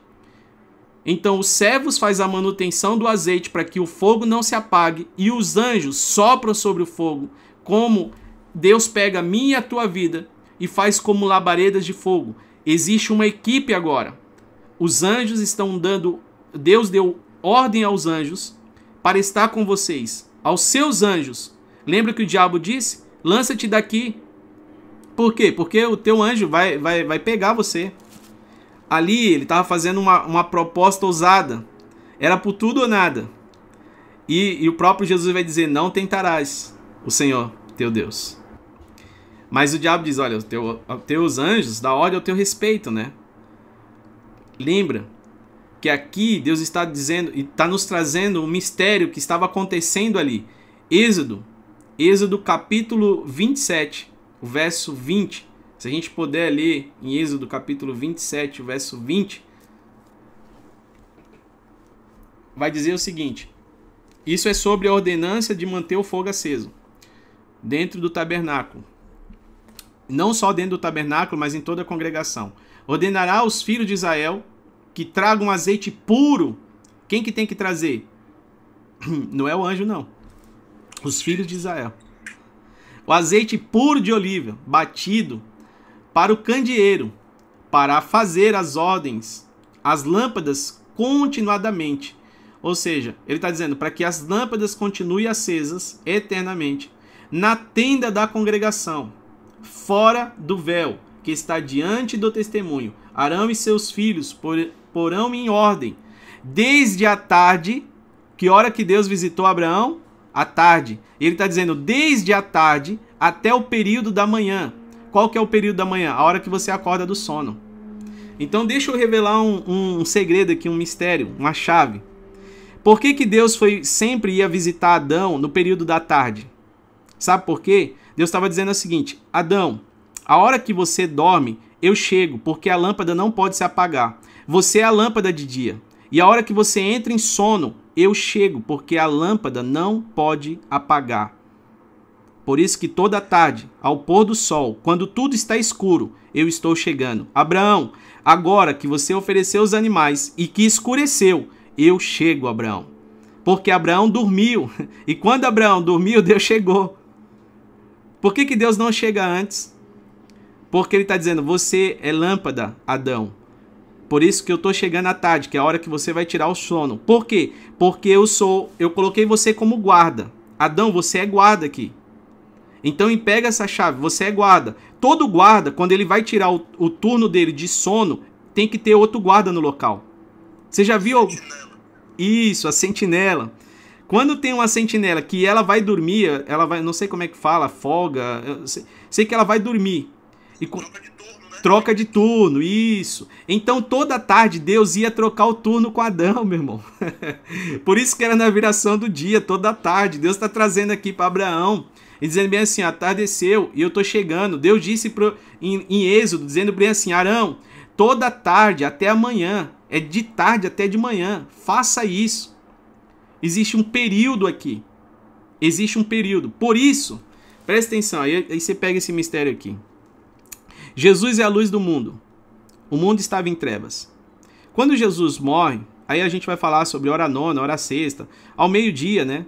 Então os servos faz a manutenção do azeite para que o fogo não se apague e os anjos sopram sobre o fogo, como Deus pega a minha e a tua vida e faz como labaredas de fogo. Existe uma equipe agora. Os anjos estão dando. Deus deu ordem aos anjos para estar com vocês, aos seus anjos. Lembra que o diabo disse? Lança-te daqui. Por quê? Porque o teu anjo vai, vai, vai pegar você. Ali ele estava fazendo uma, uma proposta ousada. Era por tudo ou nada. E, e o próprio Jesus vai dizer: Não tentarás o Senhor, teu Deus. Mas o diabo diz: Olha, teu, teus anjos dá ordem ao teu respeito, né? Lembra que aqui Deus está dizendo e está nos trazendo um mistério que estava acontecendo ali. Êxodo, Êxodo capítulo 27, o verso 20. Se a gente puder ler em Êxodo capítulo 27, o verso 20, vai dizer o seguinte: Isso é sobre a ordenança de manter o fogo aceso dentro do tabernáculo. Não só dentro do tabernáculo, mas em toda a congregação. Ordenará aos filhos de Israel que traga um azeite puro. Quem que tem que trazer? Não é o anjo, não. Os filhos de Israel. O azeite puro de oliva, batido, para o candeeiro, para fazer as ordens, as lâmpadas continuadamente. Ou seja, ele está dizendo para que as lâmpadas continuem acesas eternamente na tenda da congregação, fora do véu que está diante do testemunho. Arão e seus filhos porão em ordem, desde a tarde, que hora que Deus visitou Abraão? À tarde. Ele está dizendo desde a tarde até o período da manhã. Qual que é o período da manhã? A hora que você acorda do sono. Então deixa eu revelar um, um segredo aqui, um mistério, uma chave. Por que, que Deus foi sempre ia visitar Adão no período da tarde? Sabe por quê? Deus estava dizendo o seguinte: Adão, a hora que você dorme, eu chego, porque a lâmpada não pode se apagar. Você é a lâmpada de dia. E a hora que você entra em sono, eu chego, porque a lâmpada não pode apagar. Por isso que toda tarde, ao pôr do sol, quando tudo está escuro, eu estou chegando. Abraão, agora que você ofereceu os animais e que escureceu, eu chego, Abraão. Porque Abraão dormiu. E quando Abraão dormiu, Deus chegou. Por que, que Deus não chega antes? Porque ele está dizendo: Você é lâmpada, Adão. Por isso que eu tô chegando à tarde, que é a hora que você vai tirar o sono. Por quê? Porque eu sou, eu coloquei você como guarda. Adão, você é guarda aqui. Então pega essa chave, você é guarda. Todo guarda, quando ele vai tirar o, o turno dele de sono, tem que ter outro guarda no local. Você já viu? Sentinela. Isso, a sentinela. Quando tem uma sentinela que ela vai dormir, ela vai, não sei como é que fala, folga, sei, sei que ela vai dormir. E Troca de turno? Troca de turno, isso. Então toda tarde Deus ia trocar o turno com Adão, meu irmão. Por isso que era na viração do dia, toda tarde. Deus está trazendo aqui para Abraão e dizendo bem assim: atardeceu e eu tô chegando. Deus disse pro, em, em Êxodo, dizendo bem assim: Arão, toda tarde até amanhã, é de tarde até de manhã, faça isso. Existe um período aqui. Existe um período. Por isso, presta atenção, aí, aí você pega esse mistério aqui. Jesus é a luz do mundo. O mundo estava em trevas. Quando Jesus morre, aí a gente vai falar sobre hora nona, hora sexta, ao meio-dia, né?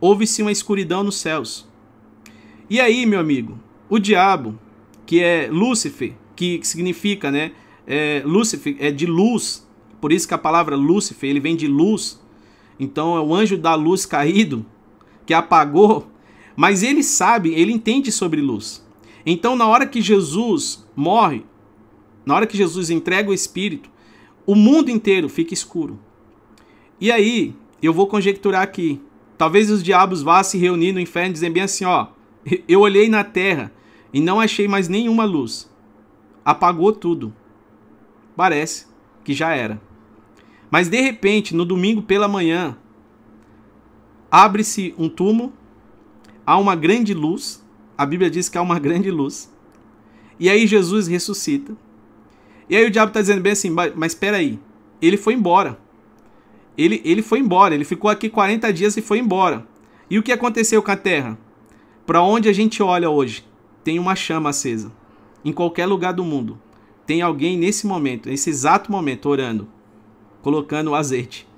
Houve-se uma escuridão nos céus. E aí, meu amigo, o diabo, que é Lúcifer, que significa, né? É, Lúcifer é de luz, por isso que a palavra Lúcifer, ele vem de luz. Então é o anjo da luz caído, que apagou, mas ele sabe, ele entende sobre luz. Então, na hora que Jesus morre, na hora que Jesus entrega o Espírito, o mundo inteiro fica escuro. E aí, eu vou conjecturar aqui. Talvez os diabos vá se reunir no inferno e dizer bem assim: ó, eu olhei na terra e não achei mais nenhuma luz. Apagou tudo. Parece que já era. Mas de repente, no domingo pela manhã, abre-se um túmulo, há uma grande luz. A Bíblia diz que há uma grande luz. E aí Jesus ressuscita. E aí o diabo está dizendo bem assim, mas, espera aí, ele foi embora. Ele, ele foi embora, ele ficou aqui 40 dias e foi embora. E o que aconteceu com a terra? Para onde a gente olha hoje, tem uma chama acesa. Em qualquer lugar do mundo. Tem alguém nesse momento, nesse exato momento, orando, colocando azeite.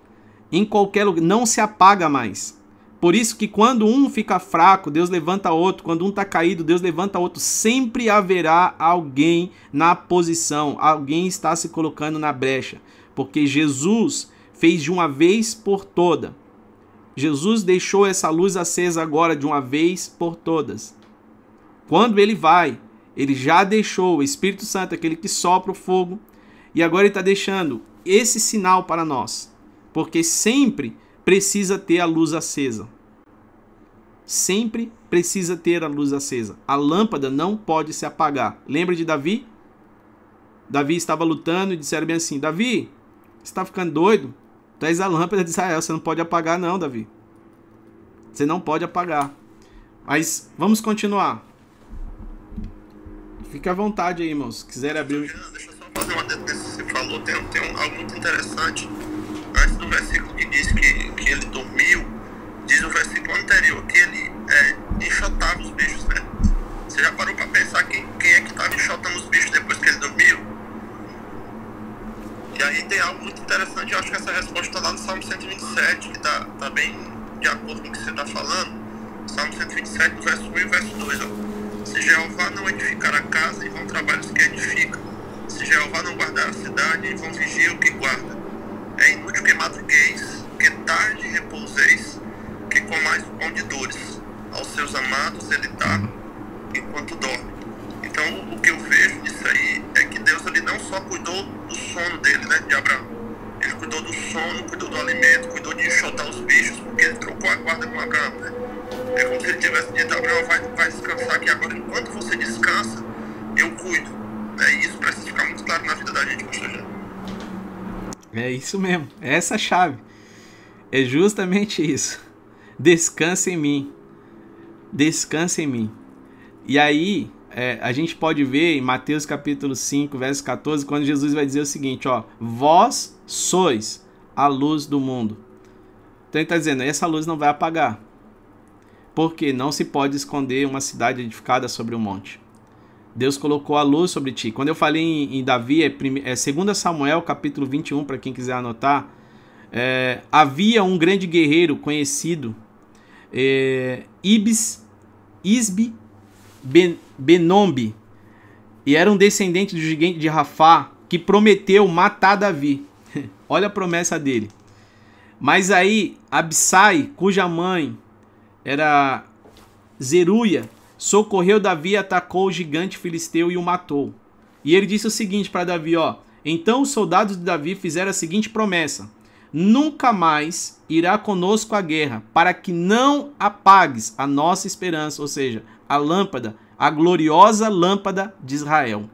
Em qualquer lugar, não se apaga mais. Por isso que quando um fica fraco, Deus levanta outro. Quando um está caído, Deus levanta outro. Sempre haverá alguém na posição. Alguém está se colocando na brecha. Porque Jesus fez de uma vez por toda. Jesus deixou essa luz acesa agora de uma vez por todas. Quando ele vai, ele já deixou o Espírito Santo, aquele que sopra o fogo, e agora ele está deixando esse sinal para nós. Porque sempre precisa ter a luz acesa. Sempre precisa ter a luz acesa. A lâmpada não pode se apagar. Lembra de Davi? Davi estava lutando e disseram bem assim: Davi, você está ficando doido? Tu és a lâmpada de Israel, você não pode apagar, não, Davi. Você não pode apagar. Mas vamos continuar. Fique à vontade aí, irmãos. Se quiser abrir. Deixa eu só fazer uma dentro que você falou. Tem, tem um, algo muito interessante. Antes do versículo que diz que, que ele dormiu, diz o versículo anterior que ele é, enxotava os bichos, né? Você já parou pra pensar quem, quem é que estava enxotando os bichos depois que ele dormiu? E aí tem algo muito interessante, eu acho que essa resposta está lá no Salmo 127, que tá, tá bem de acordo com o que você está falando. Salmo 127, do verso 1 e verso 2, ó. Se Jeová não edificar a casa, em vão trabalhos que edifica. Se Jeová não guardar a cidade, em vão vigia o que guarda. É inútil que madrugueis, que tarde repouseis, que comais o pão de dores. Aos seus amados ele dá, enquanto dorme. Então, o que eu vejo nisso aí é que Deus ele não só cuidou do sono dele, né, de Abraão. Ele cuidou do sono, cuidou do alimento, cuidou de enxotar os bichos, porque ele trocou a guarda com Abraão, né? É como se ele tivesse dito, Abraão, vai, vai descansar aqui agora. Enquanto você descansa, eu cuido. Né? E isso precisa ficar muito claro na vida da gente, pastor Jean. É isso mesmo. É essa a chave. É justamente isso. Descansa em mim. Descansa em mim. E aí, é, a gente pode ver em Mateus capítulo 5, verso 14, quando Jesus vai dizer o seguinte, ó, vós sois a luz do mundo. Então ele está dizendo, essa luz não vai apagar. Porque não se pode esconder uma cidade edificada sobre um monte. Deus colocou a luz sobre ti. Quando eu falei em, em Davi, é, prime, é 2 Samuel, capítulo 21, para quem quiser anotar. É, havia um grande guerreiro conhecido, é, Ibis, Isbi ben, Benombi, e era um descendente do gigante de Rafá, que prometeu matar Davi. Olha a promessa dele. Mas aí, Absai, cuja mãe era Zeruia, socorreu Davi, atacou o gigante filisteu e o matou. E ele disse o seguinte para Davi, ó: Então os soldados de Davi fizeram a seguinte promessa: Nunca mais irá conosco a guerra, para que não apagues a nossa esperança, ou seja, a lâmpada, a gloriosa lâmpada de Israel.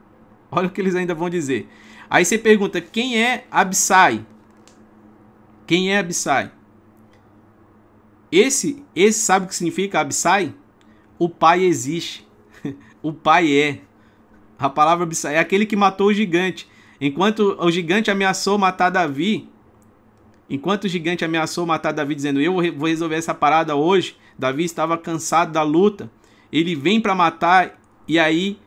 Olha o que eles ainda vão dizer. Aí você pergunta: quem é Absai? Quem é Absai? Esse, esse sabe o que significa Absai? O pai existe. o pai é. A palavra é aquele que matou o gigante. Enquanto o gigante ameaçou matar Davi, enquanto o gigante ameaçou matar Davi dizendo: "Eu vou resolver essa parada hoje", Davi estava cansado da luta. Ele vem para matar e aí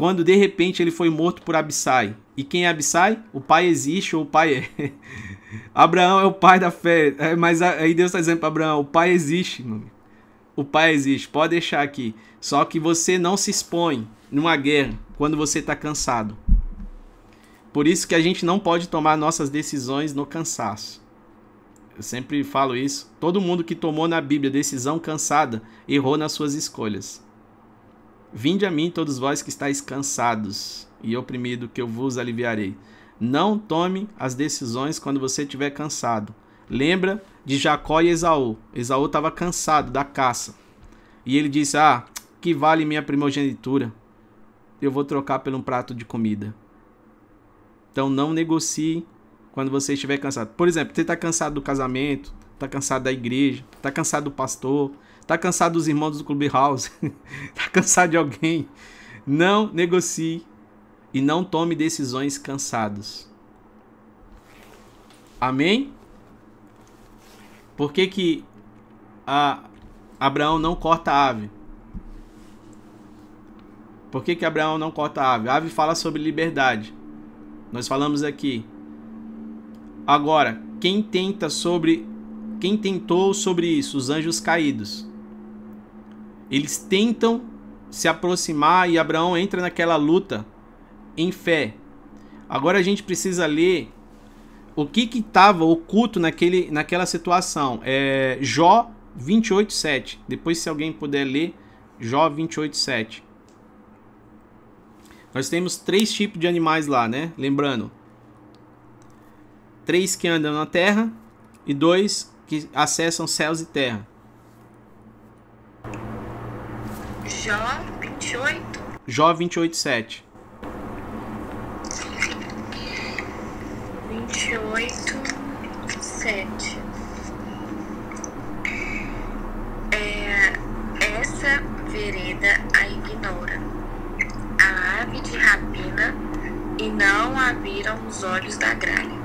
quando de repente ele foi morto por Abissai. E quem é Abissai? O pai existe ou o pai é. Abraão é o pai da fé. É, mas aí Deus está dizendo para Abraão: o pai existe, mano. O pai existe. Pode deixar aqui. Só que você não se expõe numa guerra quando você está cansado. Por isso que a gente não pode tomar nossas decisões no cansaço. Eu sempre falo isso. Todo mundo que tomou na Bíblia decisão cansada errou nas suas escolhas. Vinde a mim, todos vós que estáis cansados e oprimido, que eu vos aliviarei. Não tome as decisões quando você estiver cansado. Lembra de Jacó e Esaú. Esaú estava cansado da caça. E ele disse: Ah, que vale minha primogenitura? Eu vou trocar por um prato de comida. Então não negocie quando você estiver cansado. Por exemplo, você está cansado do casamento, está cansado da igreja, está cansado do pastor, Tá cansado dos irmãos do Clubhouse? tá cansado de alguém? Não negocie e não tome decisões cansados. Amém? Por que que a Abraão não corta a ave? Por que que Abraão não corta a ave? A ave fala sobre liberdade. Nós falamos aqui. Agora, quem tenta sobre quem tentou sobre isso? Os anjos caídos. Eles tentam se aproximar e Abraão entra naquela luta em fé. Agora a gente precisa ler o que estava oculto naquele, naquela situação. É Jó 28:7. Depois, se alguém puder ler, Jó 28:7. Nós temos três tipos de animais lá, né? Lembrando, três que andam na terra e dois que acessam céus e terra. Jó 28. Jó 28, 7. 28, 7. É, essa vereda a ignora, a ave de rapina, e não a viram os olhos da gralha.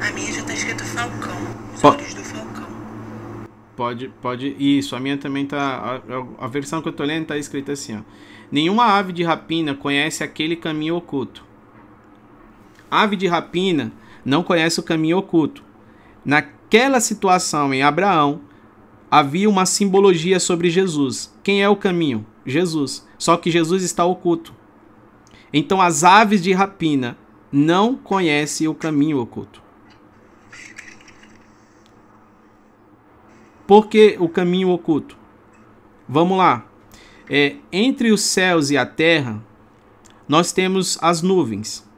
A minha já tá escrito falcão. Os olhos do falcão. Pode, pode. Isso, a minha também tá. A, a versão que eu tô lendo tá escrita assim, ó. Nenhuma ave de rapina conhece aquele caminho oculto. Ave de rapina não conhece o caminho oculto. Naquela situação em Abraão, havia uma simbologia sobre Jesus. Quem é o caminho? Jesus. Só que Jesus está oculto. Então as aves de rapina não conhecem o caminho oculto. Por que o caminho oculto? Vamos lá. É, entre os céus e a terra, nós temos as nuvens.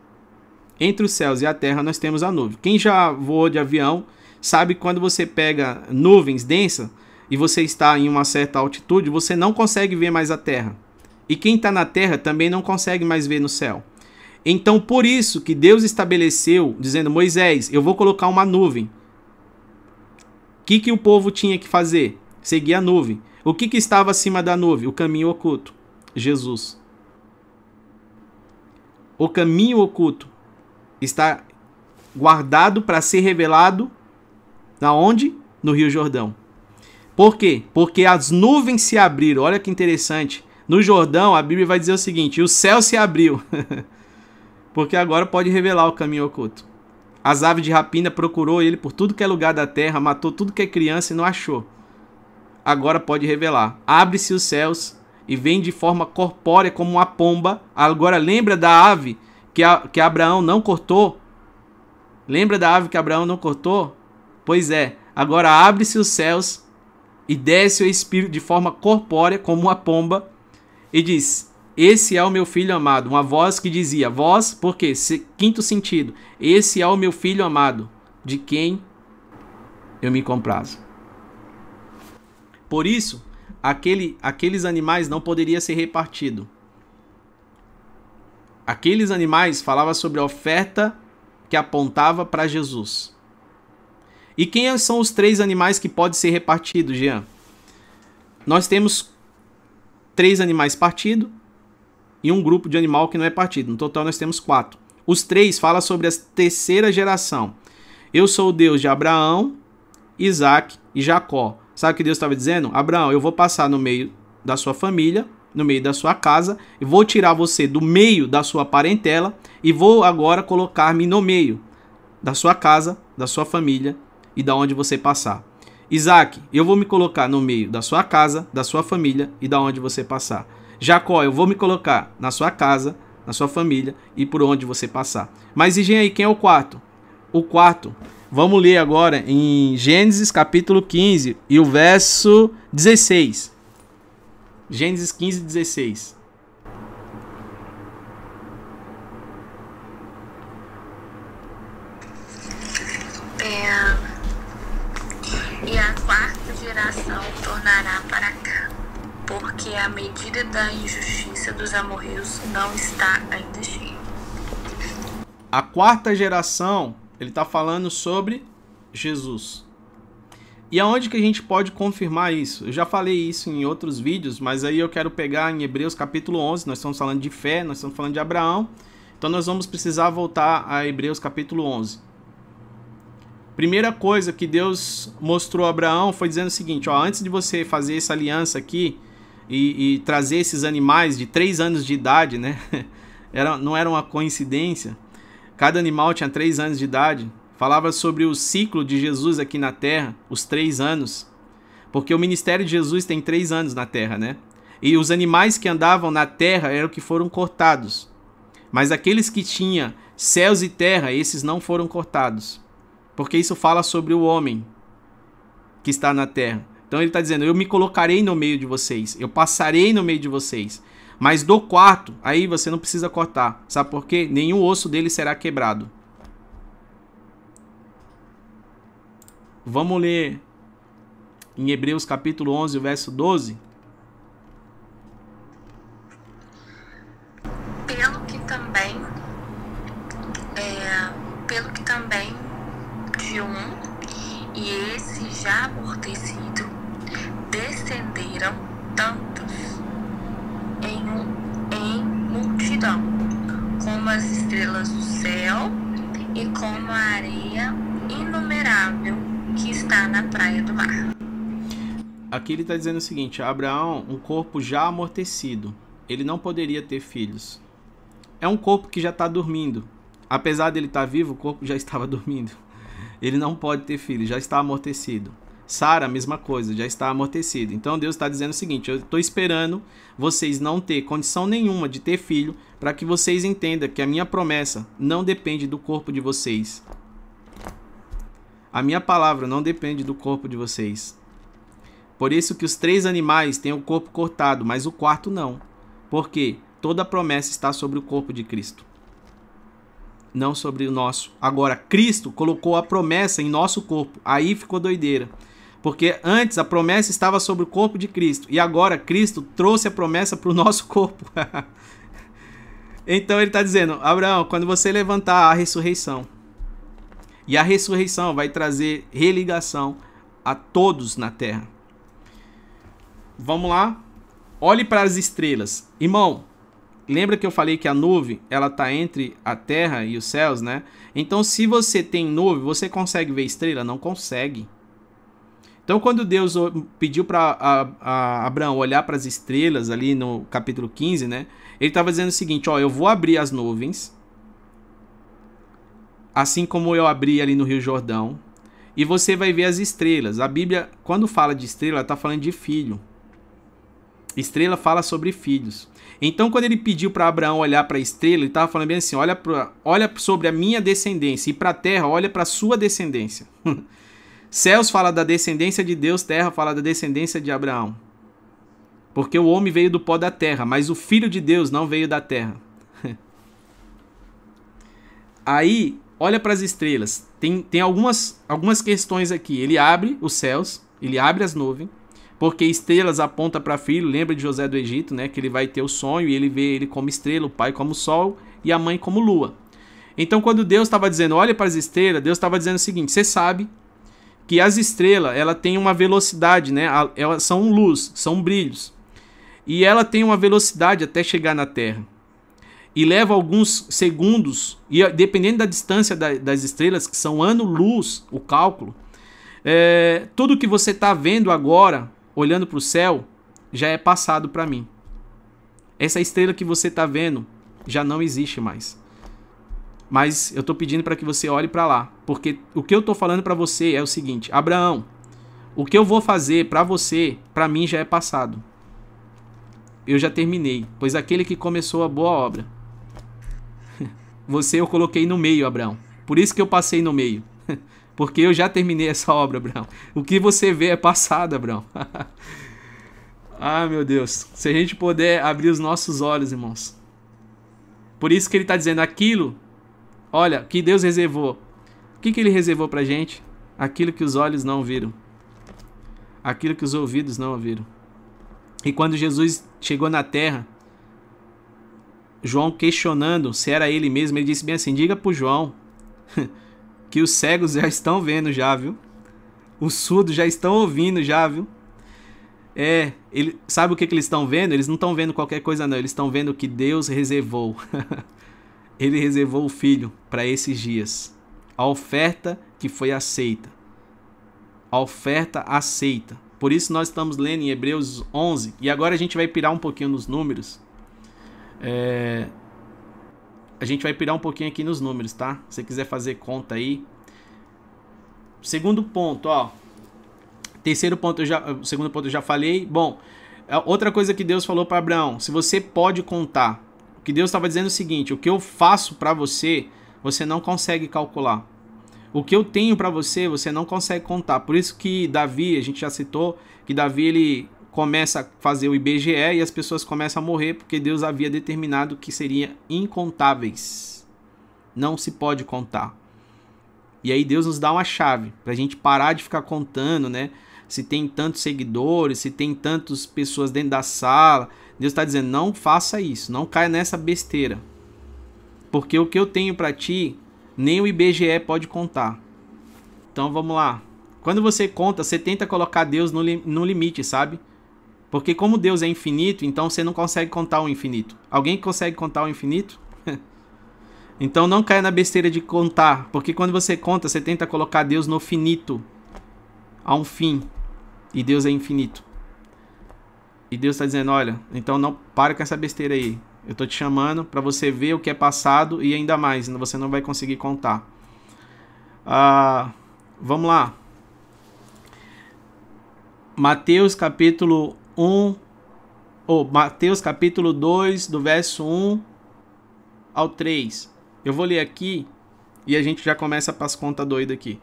Entre os céus e a terra, nós temos a nuvem. Quem já voou de avião sabe quando você pega nuvens densas e você está em uma certa altitude, você não consegue ver mais a terra. E quem está na terra também não consegue mais ver no céu. Então, por isso que Deus estabeleceu, dizendo: Moisés, eu vou colocar uma nuvem o que, que o povo tinha que fazer? Seguir a nuvem. O que, que estava acima da nuvem? O caminho oculto. Jesus. O caminho oculto está guardado para ser revelado na onde? No Rio Jordão. Por quê? Porque as nuvens se abriram. Olha que interessante. No Jordão, a Bíblia vai dizer o seguinte: o céu se abriu. Porque agora pode revelar o caminho oculto. As aves de rapina procurou ele por tudo que é lugar da terra, matou tudo que é criança e não achou. Agora pode revelar. Abre-se os céus e vem de forma corpórea como uma pomba. Agora lembra da ave que, a, que Abraão não cortou? Lembra da ave que Abraão não cortou? Pois é, Agora abre-se os céus e desce o Espírito de forma corpórea, como uma pomba, e diz: Esse é o meu filho amado. Uma voz que dizia: Voz, por quê? Quinto sentido: Esse é o meu filho amado, de quem eu me comprazo. Por isso, aquele, aqueles animais não poderiam ser repartidos. Aqueles animais falavam sobre a oferta que apontava para Jesus. E quem são os três animais que podem ser repartidos, Jean? Nós temos três animais partidos e um grupo de animal que não é partido. No total nós temos quatro. Os três falam sobre a terceira geração. Eu sou o Deus de Abraão, Isaac e Jacó. Sabe o que Deus estava dizendo? Abraão, eu vou passar no meio da sua família, no meio da sua casa, e vou tirar você do meio da sua parentela e vou agora colocar-me no meio da sua casa, da sua família e da onde você passar. Isaac, eu vou me colocar no meio da sua casa, da sua família e da onde você passar. Jacó, eu vou me colocar na sua casa, na sua família e por onde você passar. Mas e aí, quem é o quarto? O quarto Vamos ler agora em Gênesis capítulo 15 e o verso 16. Gênesis 15, 16. É, e a quarta geração tornará para cá, porque a medida da injustiça dos amorreus não está ainda cheia. A quarta geração ele está falando sobre Jesus. E aonde que a gente pode confirmar isso? Eu já falei isso em outros vídeos, mas aí eu quero pegar em Hebreus capítulo 11, nós estamos falando de fé, nós estamos falando de Abraão, então nós vamos precisar voltar a Hebreus capítulo 11. Primeira coisa que Deus mostrou a Abraão foi dizendo o seguinte, ó, antes de você fazer essa aliança aqui e, e trazer esses animais de três anos de idade, né? Era, não era uma coincidência, Cada animal tinha três anos de idade. Falava sobre o ciclo de Jesus aqui na terra, os três anos. Porque o ministério de Jesus tem três anos na terra, né? E os animais que andavam na terra eram que foram cortados. Mas aqueles que tinham céus e terra, esses não foram cortados. Porque isso fala sobre o homem que está na terra. Então ele está dizendo: Eu me colocarei no meio de vocês, eu passarei no meio de vocês. Mas do quarto, aí você não precisa cortar. Sabe por quê? Nenhum osso dele será quebrado. Vamos ler em Hebreus capítulo 11, verso 12. Pelo que também, é, pelo que também de um, e esse já descenderam tantos em, em multidão, como as estrelas do céu e como a areia inumerável que está na praia do mar. Aqui ele está dizendo o seguinte: Abraão, um corpo já amortecido, ele não poderia ter filhos. É um corpo que já está dormindo. Apesar dele estar tá vivo, o corpo já estava dormindo. Ele não pode ter filhos, já está amortecido. Sara, a mesma coisa, já está amortecido. Então Deus está dizendo o seguinte: eu estou esperando vocês não ter condição nenhuma de ter filho, para que vocês entendam que a minha promessa não depende do corpo de vocês. A minha palavra não depende do corpo de vocês. Por isso que os três animais têm o corpo cortado, mas o quarto não. Porque toda promessa está sobre o corpo de Cristo. Não sobre o nosso. Agora, Cristo colocou a promessa em nosso corpo. Aí ficou doideira. Porque antes a promessa estava sobre o corpo de Cristo e agora Cristo trouxe a promessa para o nosso corpo. então ele está dizendo: Abraão, quando você levantar a ressurreição, e a ressurreição vai trazer religação a todos na terra. Vamos lá? Olhe para as estrelas. Irmão, lembra que eu falei que a nuvem ela está entre a terra e os céus, né? Então, se você tem nuvem, você consegue ver estrela? Não consegue. Então, quando Deus pediu para Abraão olhar para as estrelas ali no capítulo 15, né? Ele estava dizendo o seguinte: Ó, eu vou abrir as nuvens, assim como eu abri ali no Rio Jordão, e você vai ver as estrelas. A Bíblia, quando fala de estrela, está falando de filho. Estrela fala sobre filhos. Então, quando ele pediu para Abraão olhar para a estrela, ele estava falando bem assim: olha, pra, olha sobre a minha descendência, e para a terra, olha para a sua descendência. Céus fala da descendência de Deus, terra fala da descendência de Abraão. Porque o homem veio do pó da terra, mas o filho de Deus não veio da terra. Aí, olha para as estrelas. Tem, tem algumas, algumas questões aqui. Ele abre os céus, ele abre as nuvens, porque estrelas aponta para filho. Lembra de José do Egito, né? Que ele vai ter o sonho e ele vê ele como estrela, o pai como sol e a mãe como lua. Então, quando Deus estava dizendo, olha para as estrelas, Deus estava dizendo o seguinte: você sabe que as estrelas ela tem uma velocidade, né? Elas são luz, são brilhos. E ela tem uma velocidade até chegar na Terra e leva alguns segundos, e dependendo da distância da, das estrelas, que são ano-luz, o cálculo, é, tudo que você está vendo agora, olhando para o céu, já é passado para mim. Essa estrela que você está vendo já não existe mais. Mas eu estou pedindo para que você olhe para lá, porque o que eu estou falando para você é o seguinte: Abraão, o que eu vou fazer para você, para mim já é passado. Eu já terminei, pois aquele que começou a boa obra você eu coloquei no meio, Abraão. Por isso que eu passei no meio. Porque eu já terminei essa obra, Abraão. O que você vê é passado, Abraão. ah, meu Deus. Se a gente puder abrir os nossos olhos, irmãos. Por isso que ele está dizendo aquilo. Olha, que Deus reservou. O que, que ele reservou para gente? Aquilo que os olhos não viram. Aquilo que os ouvidos não ouviram. E quando Jesus chegou na terra, João questionando se era ele mesmo, ele disse bem assim: diga pro João que os cegos já estão vendo já, viu? Os surdos já estão ouvindo já, viu? É, ele sabe o que, que eles estão vendo? Eles não estão vendo qualquer coisa não, eles estão vendo o que Deus reservou. ele reservou o filho para esses dias. A oferta que foi aceita. A oferta aceita. Por isso nós estamos lendo em Hebreus 11 e agora a gente vai pirar um pouquinho nos números é... A gente vai pirar um pouquinho aqui nos números, tá? Se você quiser fazer conta aí. Segundo ponto, ó. Terceiro ponto, eu já, segundo ponto eu já falei. Bom, é outra coisa que Deus falou para Abraão, se você pode contar, que Deus estava dizendo é o seguinte: o que eu faço para você, você não consegue calcular. O que eu tenho para você, você não consegue contar. Por isso que Davi, a gente já citou que Davi ele começa a fazer o IBGE e as pessoas começam a morrer porque Deus havia determinado que seriam incontáveis. Não se pode contar. E aí Deus nos dá uma chave para a gente parar de ficar contando, né? Se tem tantos seguidores, se tem tantas pessoas dentro da sala. Deus está dizendo: não faça isso, não caia nessa besteira. Porque o que eu tenho para ti, nem o IBGE pode contar. Então vamos lá. Quando você conta, você tenta colocar Deus no, li no limite, sabe? Porque como Deus é infinito, então você não consegue contar o infinito. Alguém consegue contar o infinito? então não caia na besteira de contar, porque quando você conta, você tenta colocar Deus no finito. Há um fim. E Deus é infinito. E Deus está dizendo, olha, então não para com essa besteira aí. Eu tô te chamando para você ver o que é passado e ainda mais, você não vai conseguir contar. Ah, vamos lá. Mateus capítulo 1, ou Mateus capítulo 2, do verso 1 ao 3. Eu vou ler aqui e a gente já começa para as contas doidas aqui.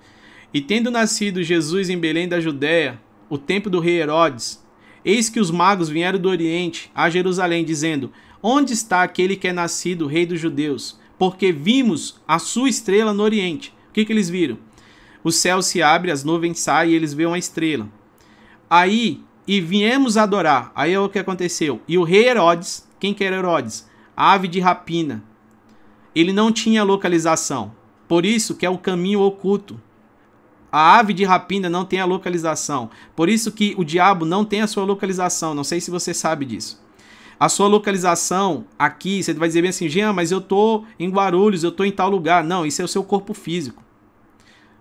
E tendo nascido Jesus em Belém da Judéia, o tempo do rei Herodes, eis que os magos vieram do Oriente a Jerusalém, dizendo: Onde está aquele que é nascido rei dos judeus? Porque vimos a sua estrela no Oriente. O que, que eles viram? O céu se abre, as nuvens saem e eles veem uma estrela. Aí e viemos adorar. Aí é o que aconteceu. E o rei Herodes, quem que era Herodes? Ave de rapina. Ele não tinha localização. Por isso que é o caminho oculto. A ave de rapina não tem a localização. Por isso que o diabo não tem a sua localização. Não sei se você sabe disso. A sua localização aqui, você vai dizer bem assim, Jean, mas eu tô em Guarulhos, eu tô em tal lugar. Não, isso é o seu corpo físico.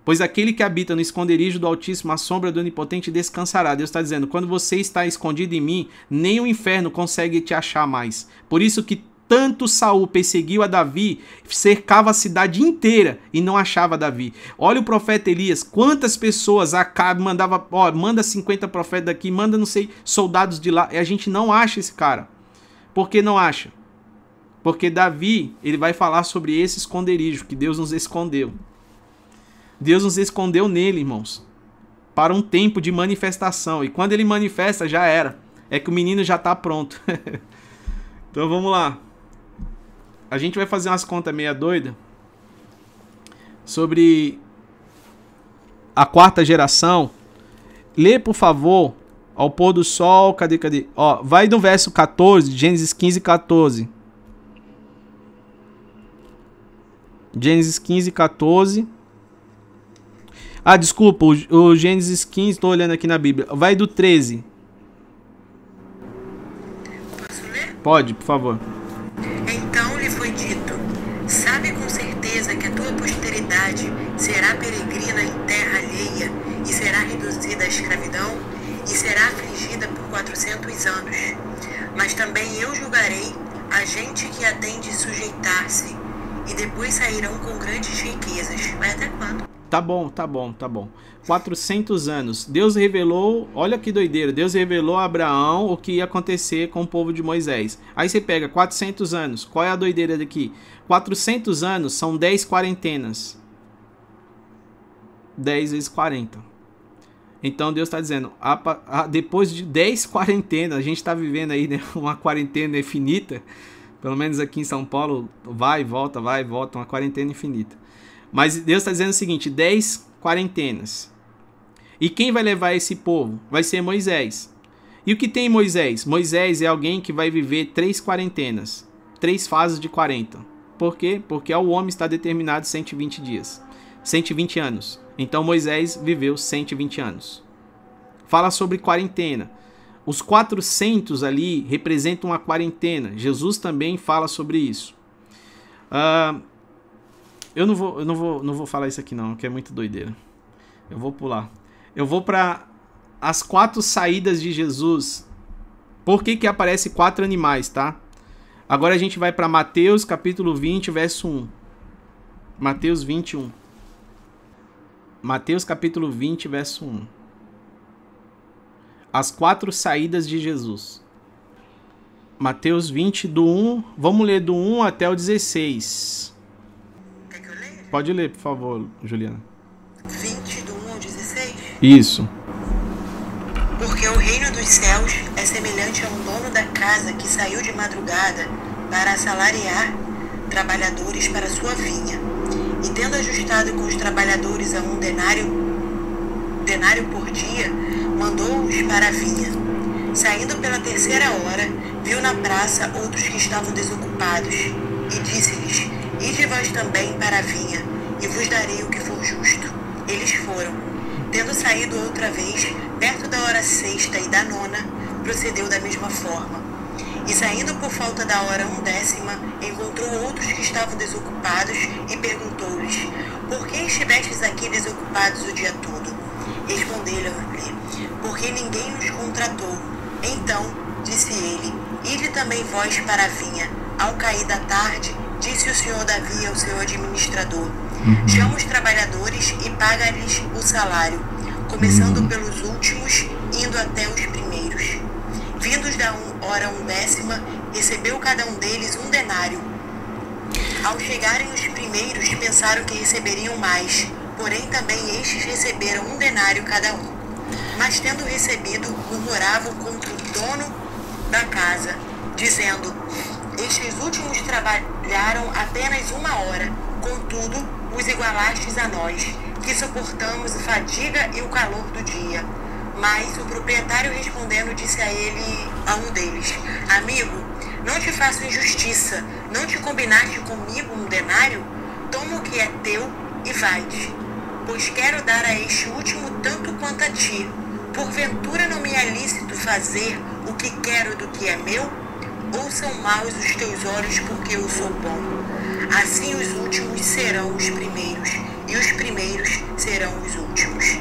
Pois aquele que habita no esconderijo do Altíssimo, a sombra do Onipotente descansará. Deus está dizendo: quando você está escondido em mim, nem o inferno consegue te achar mais. Por isso que tanto Saul perseguiu a Davi, cercava a cidade inteira e não achava Davi. Olha o profeta Elias, quantas pessoas acaba mandava, ó, manda 50 profetas daqui, manda não sei, soldados de lá, e a gente não acha esse cara. Por que não acha? Porque Davi, ele vai falar sobre esse esconderijo que Deus nos escondeu. Deus nos escondeu nele, irmãos. para um tempo de manifestação. E quando ele manifesta, já era. É que o menino já está pronto. então vamos lá. A gente vai fazer umas contas meia doida sobre a quarta geração. Lê, por favor, ao pôr do sol. Cadê, cadê? Ó, vai no verso 14, Gênesis 15, 14. Gênesis 15, 14. Ah, desculpa, o, o Gênesis 15, estou olhando aqui na Bíblia. Vai do 13. Posso ler? Pode, por favor. Então posteridade será peregrina em terra alheia e será reduzida à escravidão e será afligida por quatrocentos anos. Mas também eu julgarei a gente que a tem de sujeitar-se e depois sairão com grandes riquezas. Vai até quando? Tá bom, tá bom, tá bom. 400 anos. Deus revelou, olha que doideira. Deus revelou a Abraão o que ia acontecer com o povo de Moisés. Aí você pega 400 anos. Qual é a doideira daqui? 400 anos são 10 quarentenas. 10 vezes 40. Então Deus está dizendo, a, a, depois de 10 quarentenas, a gente está vivendo aí né, uma quarentena infinita. Pelo menos aqui em São Paulo, vai volta, vai volta, uma quarentena infinita. Mas Deus está dizendo o seguinte: 10 quarentenas. E quem vai levar esse povo? Vai ser Moisés. E o que tem Moisés? Moisés é alguém que vai viver três quarentenas, três fases de 40. Por quê? Porque ao homem está determinado 120 dias, 120 anos. Então Moisés viveu 120 anos. Fala sobre quarentena. Os 400 ali representam a quarentena. Jesus também fala sobre isso. Uh, eu não vou, eu não vou, não vou falar isso aqui não, que é muito doideira. Eu vou pular. Eu vou para as quatro saídas de Jesus. Por que que aparece quatro animais, tá? Agora a gente vai para Mateus capítulo 20, verso 1. Mateus 21. Mateus capítulo 20, verso 1. As quatro saídas de Jesus. Mateus 20, do 1. Vamos ler do 1 até o 16. Pode ler, por favor, Juliana. 20 do 1 ao 16? Isso. Porque o reino dos céus é semelhante a um dono da casa que saiu de madrugada para assalariar trabalhadores para sua vinha. E tendo ajustado com os trabalhadores a um denário, denário por dia, mandou-os para a vinha. Saindo pela terceira hora, viu na praça outros que estavam desocupados, e disse-lhes: Ide vós também para a vinha, e vos darei o que for justo. Eles foram. Tendo saído outra vez, perto da hora sexta e da nona, procedeu da mesma forma. E saindo por falta da hora undécima, encontrou outros que estavam desocupados e perguntou-lhes: Por que estivestes aqui desocupados o dia todo? Responderam-lhe: Porque ninguém nos contratou. Então disse ele: Ide também vós para a vinha. Ao cair da tarde, Disse o senhor Davi ao seu administrador: uhum. Chama os trabalhadores e paga-lhes o salário, começando uhum. pelos últimos, indo até os primeiros. Vindos da hora undécima, recebeu cada um deles um denário. Ao chegarem os primeiros, pensaram que receberiam mais, porém também estes receberam um denário cada um. Mas tendo recebido, murmuravam contra o dono da casa, dizendo: estes últimos trabalharam apenas uma hora, contudo, os igualastes a nós, que suportamos a fadiga e o calor do dia. Mas o proprietário respondendo disse a ele, a um deles, Amigo, não te faço injustiça, não te combinaste comigo um denário? Toma o que é teu e vai-te. Pois quero dar a este último tanto quanto a ti. Porventura não me é lícito fazer o que quero do que é meu? ou são maus os teus olhos porque eu sou bom? Assim os últimos serão os primeiros, e os primeiros serão os últimos.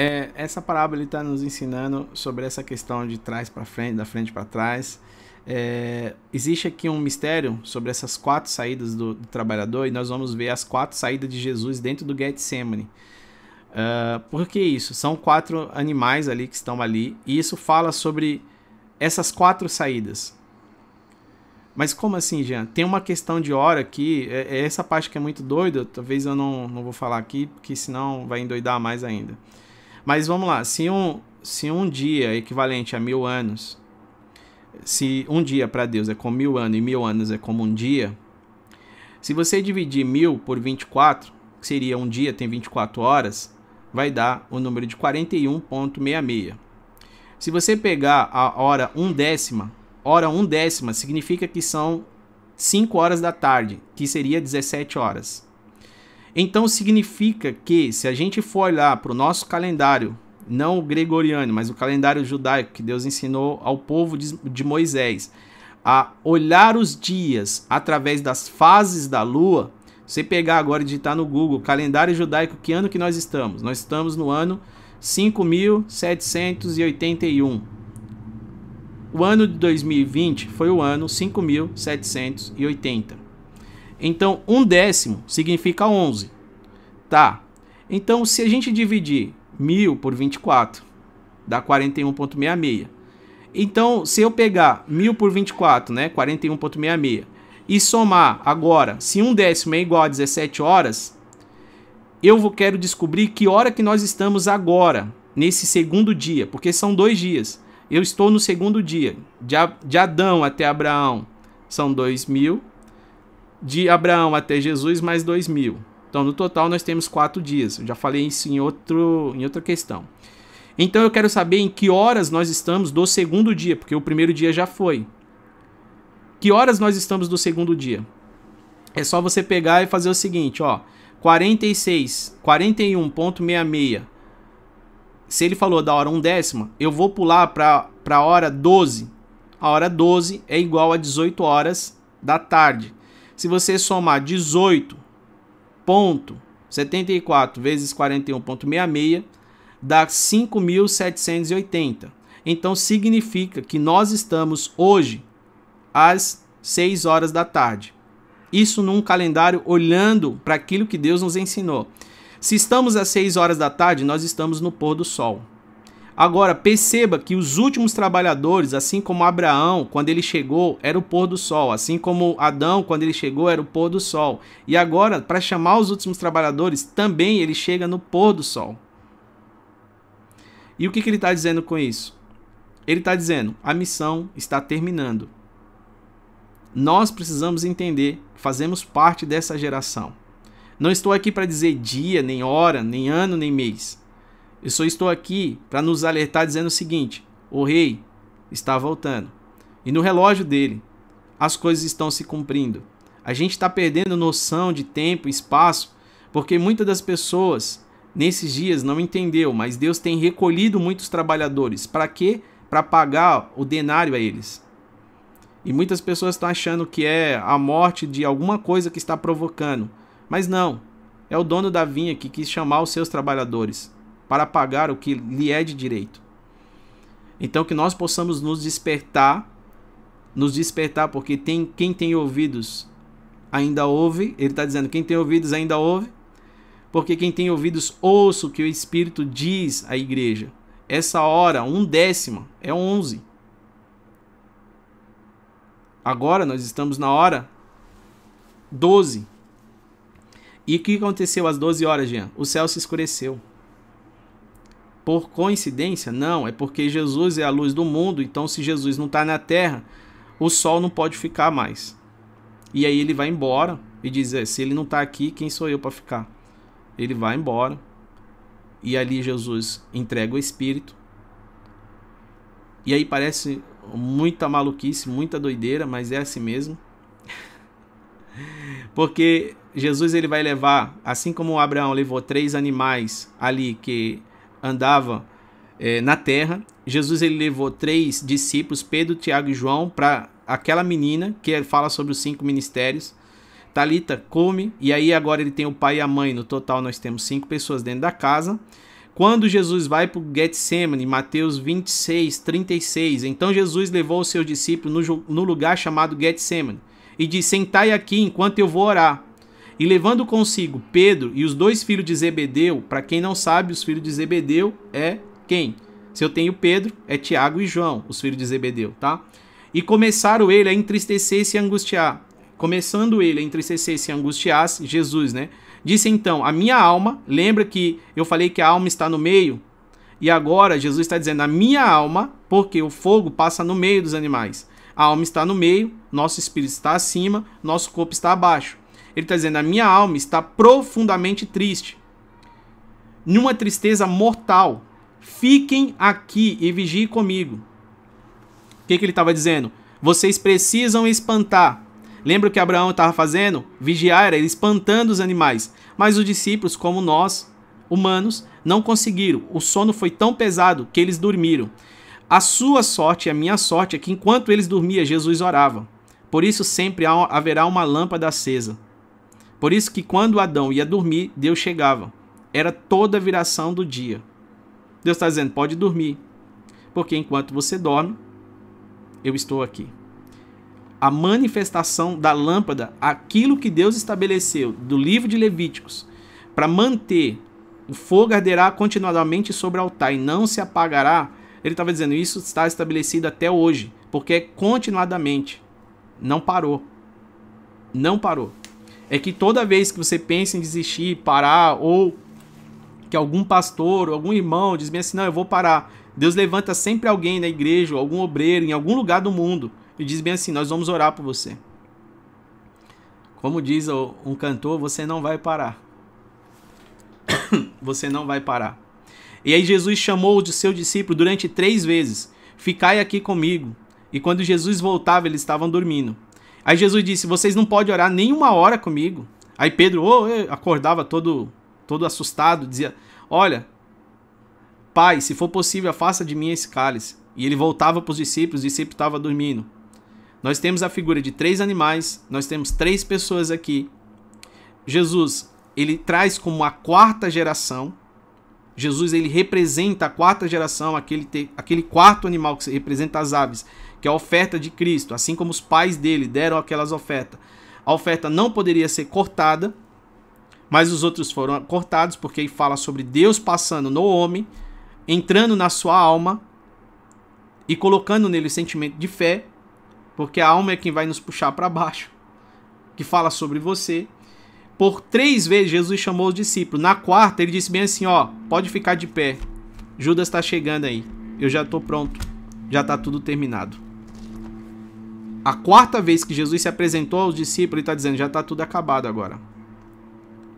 É, essa parábola está nos ensinando sobre essa questão de trás para frente, da frente para trás. É, existe aqui um mistério sobre essas quatro saídas do, do, trabalhador e nós vamos ver as quatro saídas de Jesus dentro do Getsemane. Uh, por que isso? São quatro animais ali que estão ali e isso fala sobre essas quatro saídas. Mas como assim, Jean? Tem uma questão de hora aqui, é, é essa parte que é muito doida, talvez eu não, não vou falar aqui, porque senão vai endoidar mais ainda. Mas vamos lá, se um, se um dia é equivalente a mil anos, se um dia para Deus é como mil anos e mil anos é como um dia, se você dividir mil por 24, que seria um dia tem 24 horas, vai dar o número de 41,66. Se você pegar a hora um décima, hora um décima significa que são 5 horas da tarde, que seria 17 horas. Então significa que se a gente for olhar para o nosso calendário, não o gregoriano, mas o calendário judaico que Deus ensinou ao povo de Moisés, a olhar os dias através das fases da lua, você pegar agora e digitar no Google calendário judaico, que ano que nós estamos? Nós estamos no ano 5781. O ano de 2020 foi o ano 5780. Então, um décimo significa 11. Tá. Então, se a gente dividir 1000 por 24, dá 41,66. Então, se eu pegar 1000 por 24, né, 41,66, e somar agora, se um décimo é igual a 17 horas, eu vou, quero descobrir que hora que nós estamos agora, nesse segundo dia, porque são dois dias. Eu estou no segundo dia, de, Adão até Abraão, são 2000 de Abraão até Jesus mais dois mil. Então, no total, nós temos quatro dias. Eu já falei isso em, outro, em outra questão. Então, eu quero saber em que horas nós estamos do segundo dia, porque o primeiro dia já foi. Que horas nós estamos do segundo dia? É só você pegar e fazer o seguinte, ó. 46, 41.66. Se ele falou da hora 1 décima, eu vou pular para a hora 12. A hora 12 é igual a 18 horas da tarde. Se você somar 18,74 vezes 41,66, dá 5.780. Então significa que nós estamos hoje às 6 horas da tarde. Isso num calendário olhando para aquilo que Deus nos ensinou. Se estamos às 6 horas da tarde, nós estamos no pôr do sol. Agora, perceba que os últimos trabalhadores, assim como Abraão, quando ele chegou, era o pôr do sol. Assim como Adão, quando ele chegou, era o pôr do sol. E agora, para chamar os últimos trabalhadores, também ele chega no pôr do sol. E o que, que ele está dizendo com isso? Ele está dizendo: a missão está terminando. Nós precisamos entender que fazemos parte dessa geração. Não estou aqui para dizer dia, nem hora, nem ano, nem mês. Eu só estou aqui para nos alertar dizendo o seguinte: o rei está voltando. E no relógio dele, as coisas estão se cumprindo. A gente está perdendo noção de tempo e espaço, porque muitas das pessoas nesses dias não entendeu, mas Deus tem recolhido muitos trabalhadores. Para quê? Para pagar o denário a eles. E muitas pessoas estão achando que é a morte de alguma coisa que está provocando. Mas não. É o dono da vinha que quis chamar os seus trabalhadores para pagar o que lhe é de direito. Então que nós possamos nos despertar, nos despertar, porque tem quem tem ouvidos ainda ouve. Ele está dizendo quem tem ouvidos ainda ouve, porque quem tem ouvidos ouça o que o Espírito diz à igreja. Essa hora, um décima, é onze. Agora nós estamos na hora 12. E o que aconteceu às 12 horas, Jean? O céu se escureceu por coincidência? Não, é porque Jesus é a luz do mundo, então se Jesus não está na terra, o sol não pode ficar mais. E aí ele vai embora e diz: é, se ele não está aqui, quem sou eu para ficar? Ele vai embora. E ali Jesus entrega o Espírito. E aí parece muita maluquice, muita doideira, mas é assim mesmo. Porque Jesus ele vai levar, assim como Abraão levou três animais ali que andava é, na terra. Jesus ele levou três discípulos, Pedro, Tiago e João, para aquela menina que fala sobre os cinco ministérios. Talita come e aí agora ele tem o pai e a mãe. No total nós temos cinco pessoas dentro da casa. Quando Jesus vai para o Getsemane, Mateus 26, 36, então Jesus levou os seus discípulos no, no lugar chamado Getsemane e disse: Sentai aqui enquanto eu vou orar. E levando consigo Pedro e os dois filhos de Zebedeu, para quem não sabe, os filhos de Zebedeu é quem? Se eu tenho Pedro, é Tiago e João, os filhos de Zebedeu, tá? E começaram ele a entristecer-se e angustiar. Começando ele a entristecer-se e angustiar, Jesus, né? Disse então: A minha alma, lembra que eu falei que a alma está no meio? E agora Jesus está dizendo a minha alma, porque o fogo passa no meio dos animais. A alma está no meio, nosso espírito está acima, nosso corpo está abaixo. Ele está dizendo a minha alma está profundamente triste, numa tristeza mortal. Fiquem aqui e vigiem comigo. O que, que ele estava dizendo? Vocês precisam espantar. Lembra o que Abraão estava fazendo? Vigiar era espantando os animais. Mas os discípulos, como nós, humanos, não conseguiram. O sono foi tão pesado que eles dormiram. A sua sorte e a minha sorte é que enquanto eles dormiam, Jesus orava. Por isso sempre haverá uma lâmpada acesa. Por isso que quando Adão ia dormir, Deus chegava. Era toda a viração do dia. Deus está dizendo: pode dormir. Porque enquanto você dorme, eu estou aqui. A manifestação da lâmpada, aquilo que Deus estabeleceu do livro de Levíticos, para manter o fogo arderá continuadamente sobre o altar e não se apagará. Ele estava dizendo isso está estabelecido até hoje, porque é continuadamente. Não parou. Não parou. É que toda vez que você pensa em desistir, parar, ou que algum pastor, ou algum irmão diz bem assim, não, eu vou parar. Deus levanta sempre alguém na igreja, algum obreiro, em algum lugar do mundo, e diz bem assim, nós vamos orar por você. Como diz um cantor, você não vai parar. você não vai parar. E aí Jesus chamou o seu discípulo durante três vezes: Ficai aqui comigo. E quando Jesus voltava, eles estavam dormindo. Aí Jesus disse: Vocês não podem orar nem uma hora comigo. Aí Pedro oh, acordava todo, todo assustado, dizia: Olha, Pai, se for possível, afasta de mim esse cálice. E ele voltava para os discípulos, os discípulos estavam dormindo. Nós temos a figura de três animais, nós temos três pessoas aqui. Jesus ele traz como a quarta geração. Jesus ele representa a quarta geração, aquele, te, aquele quarto animal que representa as aves, que é a oferta de Cristo, assim como os pais dele deram aquelas ofertas. A oferta não poderia ser cortada, mas os outros foram cortados porque ele fala sobre Deus passando no homem, entrando na sua alma e colocando nele o sentimento de fé, porque a alma é quem vai nos puxar para baixo, que fala sobre você. Por três vezes Jesus chamou os discípulos. Na quarta, ele disse bem assim: Ó, pode ficar de pé. Judas está chegando aí. Eu já estou pronto. Já está tudo terminado. A quarta vez que Jesus se apresentou aos discípulos, ele está dizendo: já está tudo acabado agora.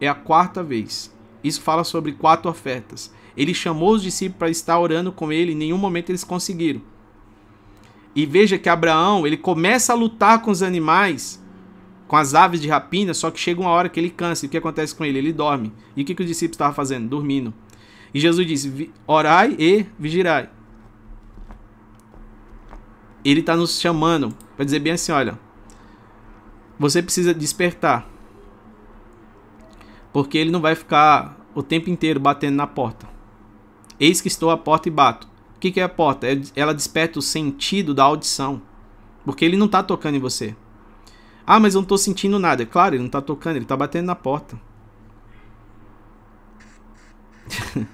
É a quarta vez. Isso fala sobre quatro ofertas. Ele chamou os discípulos para estar orando com ele, em nenhum momento eles conseguiram. E veja que Abraão, ele começa a lutar com os animais com as aves de rapina, só que chega uma hora que ele cansa. E o que acontece com ele? Ele dorme. E o que, que os discípulos estavam fazendo? Dormindo. E Jesus disse: Orai e vigirai. Ele está nos chamando para dizer bem assim: olha, você precisa despertar. Porque ele não vai ficar o tempo inteiro batendo na porta. Eis que estou à porta e bato. O que, que é a porta? É, ela desperta o sentido da audição. Porque ele não está tocando em você. Ah, mas eu não tô sentindo nada. Claro, ele não tá tocando, ele tá batendo na porta.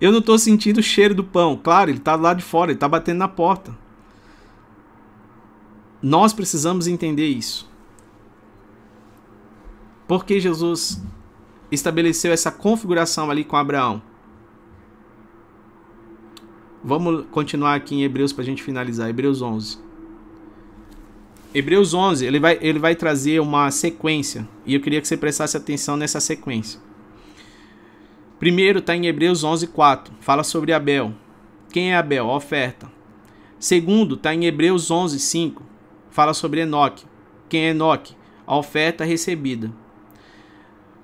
eu não tô sentindo o cheiro do pão. Claro, ele tá lá de fora, ele tá batendo na porta. Nós precisamos entender isso. Porque Jesus estabeleceu essa configuração ali com Abraão. Vamos continuar aqui em Hebreus para a gente finalizar. Hebreus 11. Hebreus 11, ele vai, ele vai trazer uma sequência, e eu queria que você prestasse atenção nessa sequência. Primeiro está em Hebreus 11, 4, fala sobre Abel. Quem é Abel? A oferta. Segundo está em Hebreus 11, 5, fala sobre Enoque. Quem é Enoque? A oferta recebida.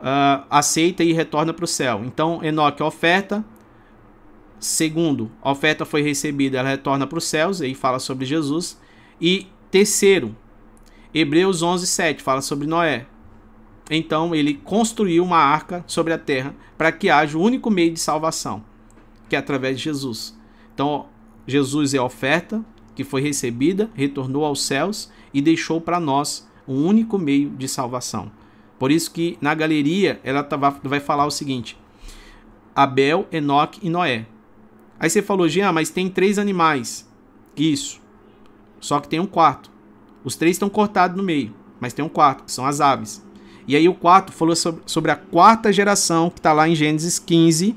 Uh, aceita e retorna para o céu. Então, Enoque, oferta. Segundo, a oferta foi recebida, ela retorna para os céus, aí fala sobre Jesus. E Terceiro, Hebreus 11, 7 fala sobre Noé. Então ele construiu uma arca sobre a terra para que haja o único meio de salvação, que é através de Jesus. Então Jesus é oferta que foi recebida, retornou aos céus e deixou para nós um único meio de salvação. Por isso que na galeria ela tá, vai falar o seguinte: Abel, Enoque e Noé. Aí você falou, Jean, mas tem três animais. Isso. Só que tem um quarto. Os três estão cortados no meio, mas tem um quarto, que são as aves. E aí o quarto falou sobre, a quarta geração, que está lá em Gênesis 15,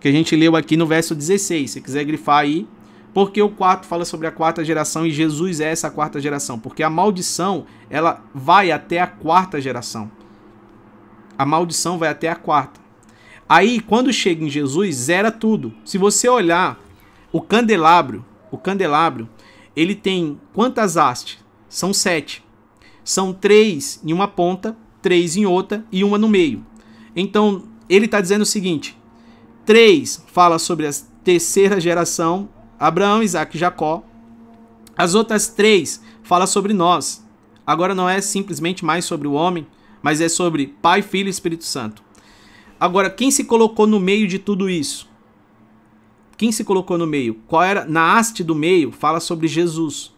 que a gente leu aqui no verso 16. Se quiser grifar aí, porque o quarto fala sobre a quarta geração e Jesus é essa quarta geração, porque a maldição, ela vai até a quarta geração. A maldição vai até a quarta. Aí, quando chega em Jesus, zera tudo. Se você olhar o candelabro, o candelabro, ele tem quantas hastes? São sete. São três em uma ponta, três em outra e uma no meio. Então, ele está dizendo o seguinte: três fala sobre a terceira geração, Abraão, Isaac e Jacó. As outras três fala sobre nós. Agora não é simplesmente mais sobre o homem, mas é sobre Pai, Filho e Espírito Santo. Agora, quem se colocou no meio de tudo isso? Quem se colocou no meio? Qual era? Na haste do meio fala sobre Jesus.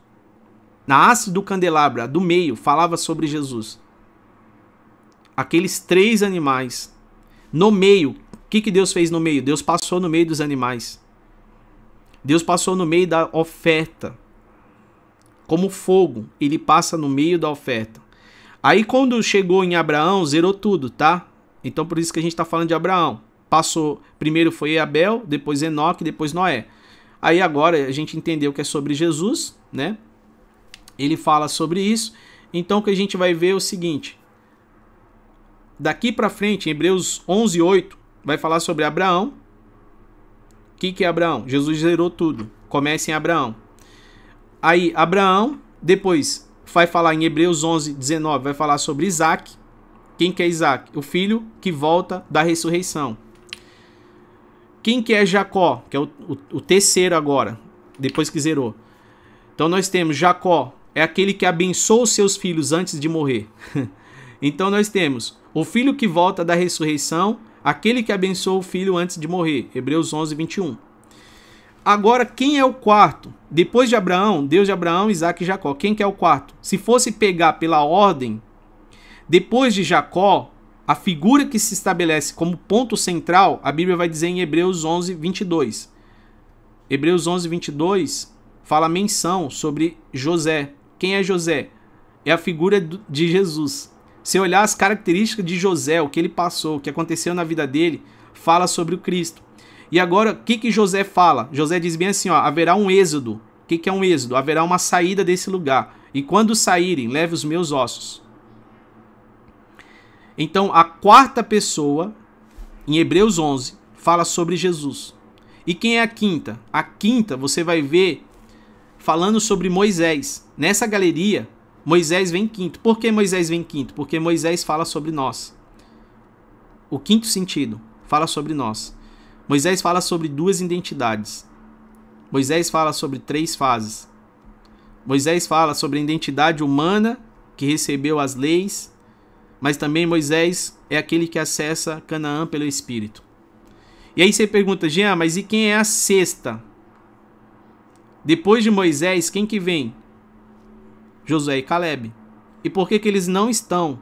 Na haste do candelabro, do meio, falava sobre Jesus. Aqueles três animais. No meio, o que, que Deus fez no meio? Deus passou no meio dos animais. Deus passou no meio da oferta. Como fogo, ele passa no meio da oferta. Aí quando chegou em Abraão, zerou tudo, tá? Então por isso que a gente está falando de Abraão passou, primeiro foi Abel, depois Enoque, depois Noé. Aí agora a gente entendeu que é sobre Jesus, né? Ele fala sobre isso. Então o que a gente vai ver é o seguinte: daqui para frente, em Hebreus 11:8, vai falar sobre Abraão. Que, que é Abraão? Jesus zerou tudo. Começa em Abraão. Aí Abraão, depois vai falar em Hebreus 11:19, vai falar sobre Isaac. Quem que é Isaac? O filho que volta da ressurreição. Quem que é Jacó? Que é o, o, o terceiro agora, depois que zerou. Então nós temos Jacó, é aquele que abençoa os seus filhos antes de morrer. então nós temos o filho que volta da ressurreição, aquele que abençoa o filho antes de morrer. Hebreus 11, 21. Agora, quem é o quarto? Depois de Abraão, Deus de Abraão, Isaac e Jacó. Quem que é o quarto? Se fosse pegar pela ordem, depois de Jacó, a figura que se estabelece como ponto central, a Bíblia vai dizer em Hebreus 11, 22. Hebreus 11, 22 fala menção sobre José. Quem é José? É a figura de Jesus. Se olhar as características de José, o que ele passou, o que aconteceu na vida dele, fala sobre o Cristo. E agora, o que, que José fala? José diz bem assim: ó, haverá um êxodo. O que, que é um êxodo? Haverá uma saída desse lugar. E quando saírem, leve os meus ossos. Então, a quarta pessoa, em Hebreus 11, fala sobre Jesus. E quem é a quinta? A quinta você vai ver falando sobre Moisés. Nessa galeria, Moisés vem quinto. Por que Moisés vem quinto? Porque Moisés fala sobre nós. O quinto sentido fala sobre nós. Moisés fala sobre duas identidades. Moisés fala sobre três fases. Moisés fala sobre a identidade humana que recebeu as leis mas também Moisés é aquele que acessa Canaã pelo Espírito. E aí você pergunta, Jean, mas e quem é a sexta? Depois de Moisés, quem que vem? Josué e Caleb. E por que, que eles não estão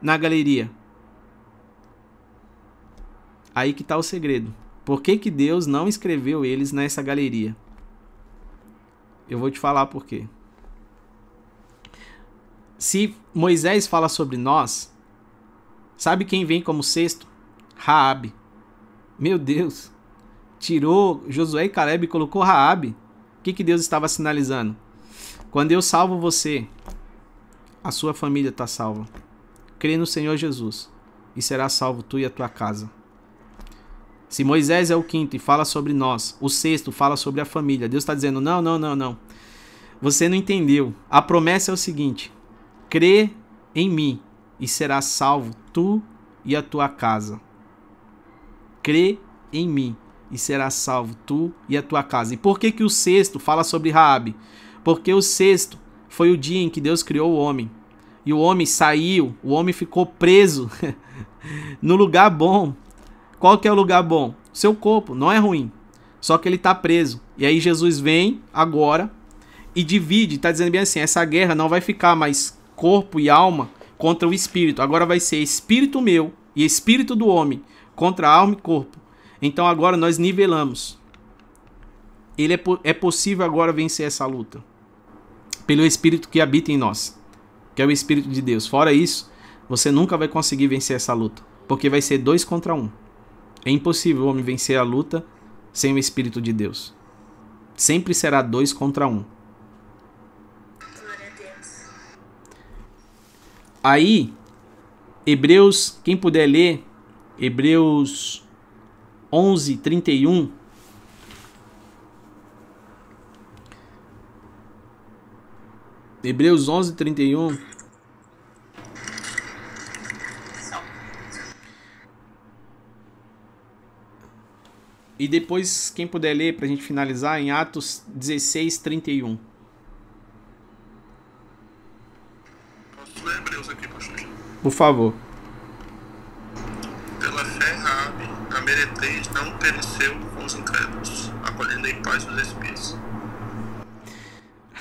na galeria? Aí que está o segredo. Por que, que Deus não escreveu eles nessa galeria? Eu vou te falar por quê. Se Moisés fala sobre nós, sabe quem vem como sexto? Raabe. Meu Deus. Tirou Josué e Caleb e colocou Raabe. O que, que Deus estava sinalizando? Quando eu salvo você, a sua família está salva. Crê no Senhor Jesus e será salvo tu e a tua casa. Se Moisés é o quinto e fala sobre nós, o sexto fala sobre a família. Deus está dizendo: não, não, não, não. Você não entendeu. A promessa é o seguinte: crê em mim e serás salvo tu e a tua casa. Crê em mim e serás salvo tu e a tua casa. E por que que o sexto fala sobre Raabe? Porque o sexto foi o dia em que Deus criou o homem. E o homem saiu, o homem ficou preso no lugar bom. Qual que é o lugar bom? Seu corpo, não é ruim. Só que ele está preso. E aí Jesus vem agora e divide, está dizendo bem assim, essa guerra não vai ficar mais corpo e alma contra o espírito. Agora vai ser espírito meu e espírito do homem contra alma e corpo. Então agora nós nivelamos. Ele é, é possível agora vencer essa luta pelo espírito que habita em nós, que é o espírito de Deus. Fora isso, você nunca vai conseguir vencer essa luta, porque vai ser dois contra um. É impossível o homem vencer a luta sem o Espírito de Deus. Sempre será dois contra um. Aí, Hebreus, quem puder ler, Hebreus 11, 31. Hebreus 11, 31. Só. E depois, quem puder ler, para a gente finalizar, em Atos 16, 31. Posso ler Hebreus aqui, pastor? Por favor. Pela fé, Rabi, a meretriz não pereceu com os incrédulos, acolhendo em paz os espíritos.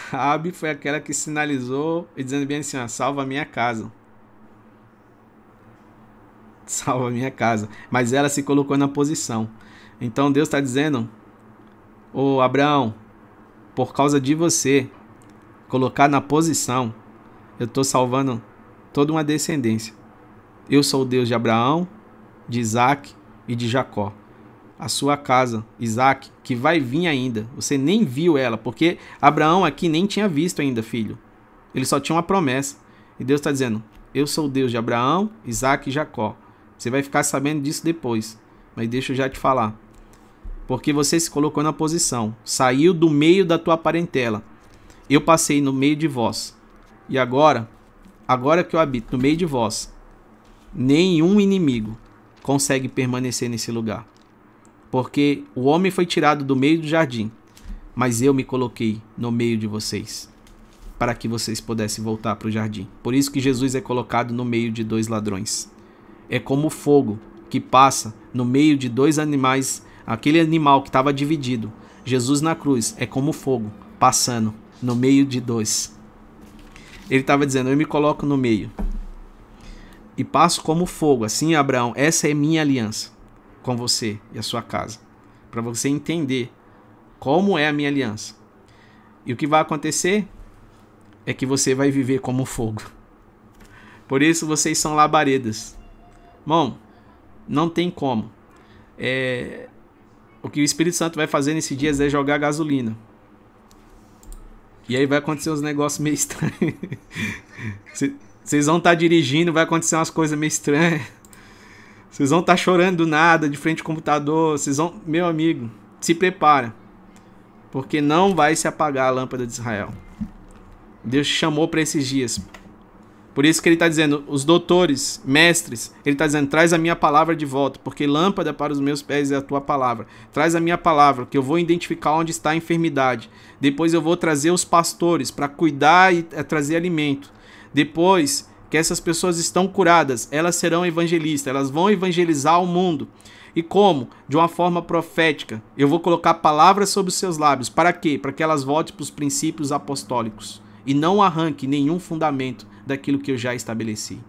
Raabe foi aquela que sinalizou e dizendo bem assim, ó, salva a minha casa. Salva a minha casa. Mas ela se colocou na posição. Então Deus está dizendo, ô Abraão, por causa de você colocar na posição, eu estou salvando toda uma descendência. Eu sou o Deus de Abraão, de Isaac e de Jacó. A sua casa, Isaac, que vai vir ainda. Você nem viu ela, porque Abraão aqui nem tinha visto ainda, filho. Ele só tinha uma promessa. E Deus está dizendo: Eu sou o Deus de Abraão, Isaac e Jacó. Você vai ficar sabendo disso depois. Mas deixa eu já te falar. Porque você se colocou na posição, saiu do meio da tua parentela. Eu passei no meio de vós. E agora, agora que eu habito no meio de vós, nenhum inimigo consegue permanecer nesse lugar. Porque o homem foi tirado do meio do jardim, mas eu me coloquei no meio de vocês, para que vocês pudessem voltar para o jardim. Por isso que Jesus é colocado no meio de dois ladrões. É como o fogo que passa no meio de dois animais, aquele animal que estava dividido. Jesus na cruz é como fogo passando no meio de dois. Ele estava dizendo: Eu me coloco no meio e passo como fogo. Assim, Abraão, essa é minha aliança com você e a sua casa, para você entender como é a minha aliança. E o que vai acontecer é que você vai viver como fogo. Por isso vocês são labaredas. Bom, não tem como. É... O que o Espírito Santo vai fazer nesses dias é jogar gasolina. E aí vai acontecer uns negócios meio estranhos. Vocês vão estar dirigindo, vai acontecer umas coisas meio estranhas. Vocês vão estar chorando do nada de frente ao computador. Vocês vão, meu amigo, se prepara. Porque não vai se apagar a lâmpada de Israel. Deus te chamou para esses dias. Por isso que ele está dizendo, os doutores, mestres, ele está dizendo, traz a minha palavra de volta, porque lâmpada para os meus pés é a tua palavra. Traz a minha palavra, que eu vou identificar onde está a enfermidade. Depois eu vou trazer os pastores para cuidar e eh, trazer alimento. Depois que essas pessoas estão curadas, elas serão evangelistas, elas vão evangelizar o mundo. E como? De uma forma profética. Eu vou colocar palavras sobre os seus lábios. Para quê? Para que elas voltem para os princípios apostólicos e não arranque nenhum fundamento daquilo que eu já estabeleci.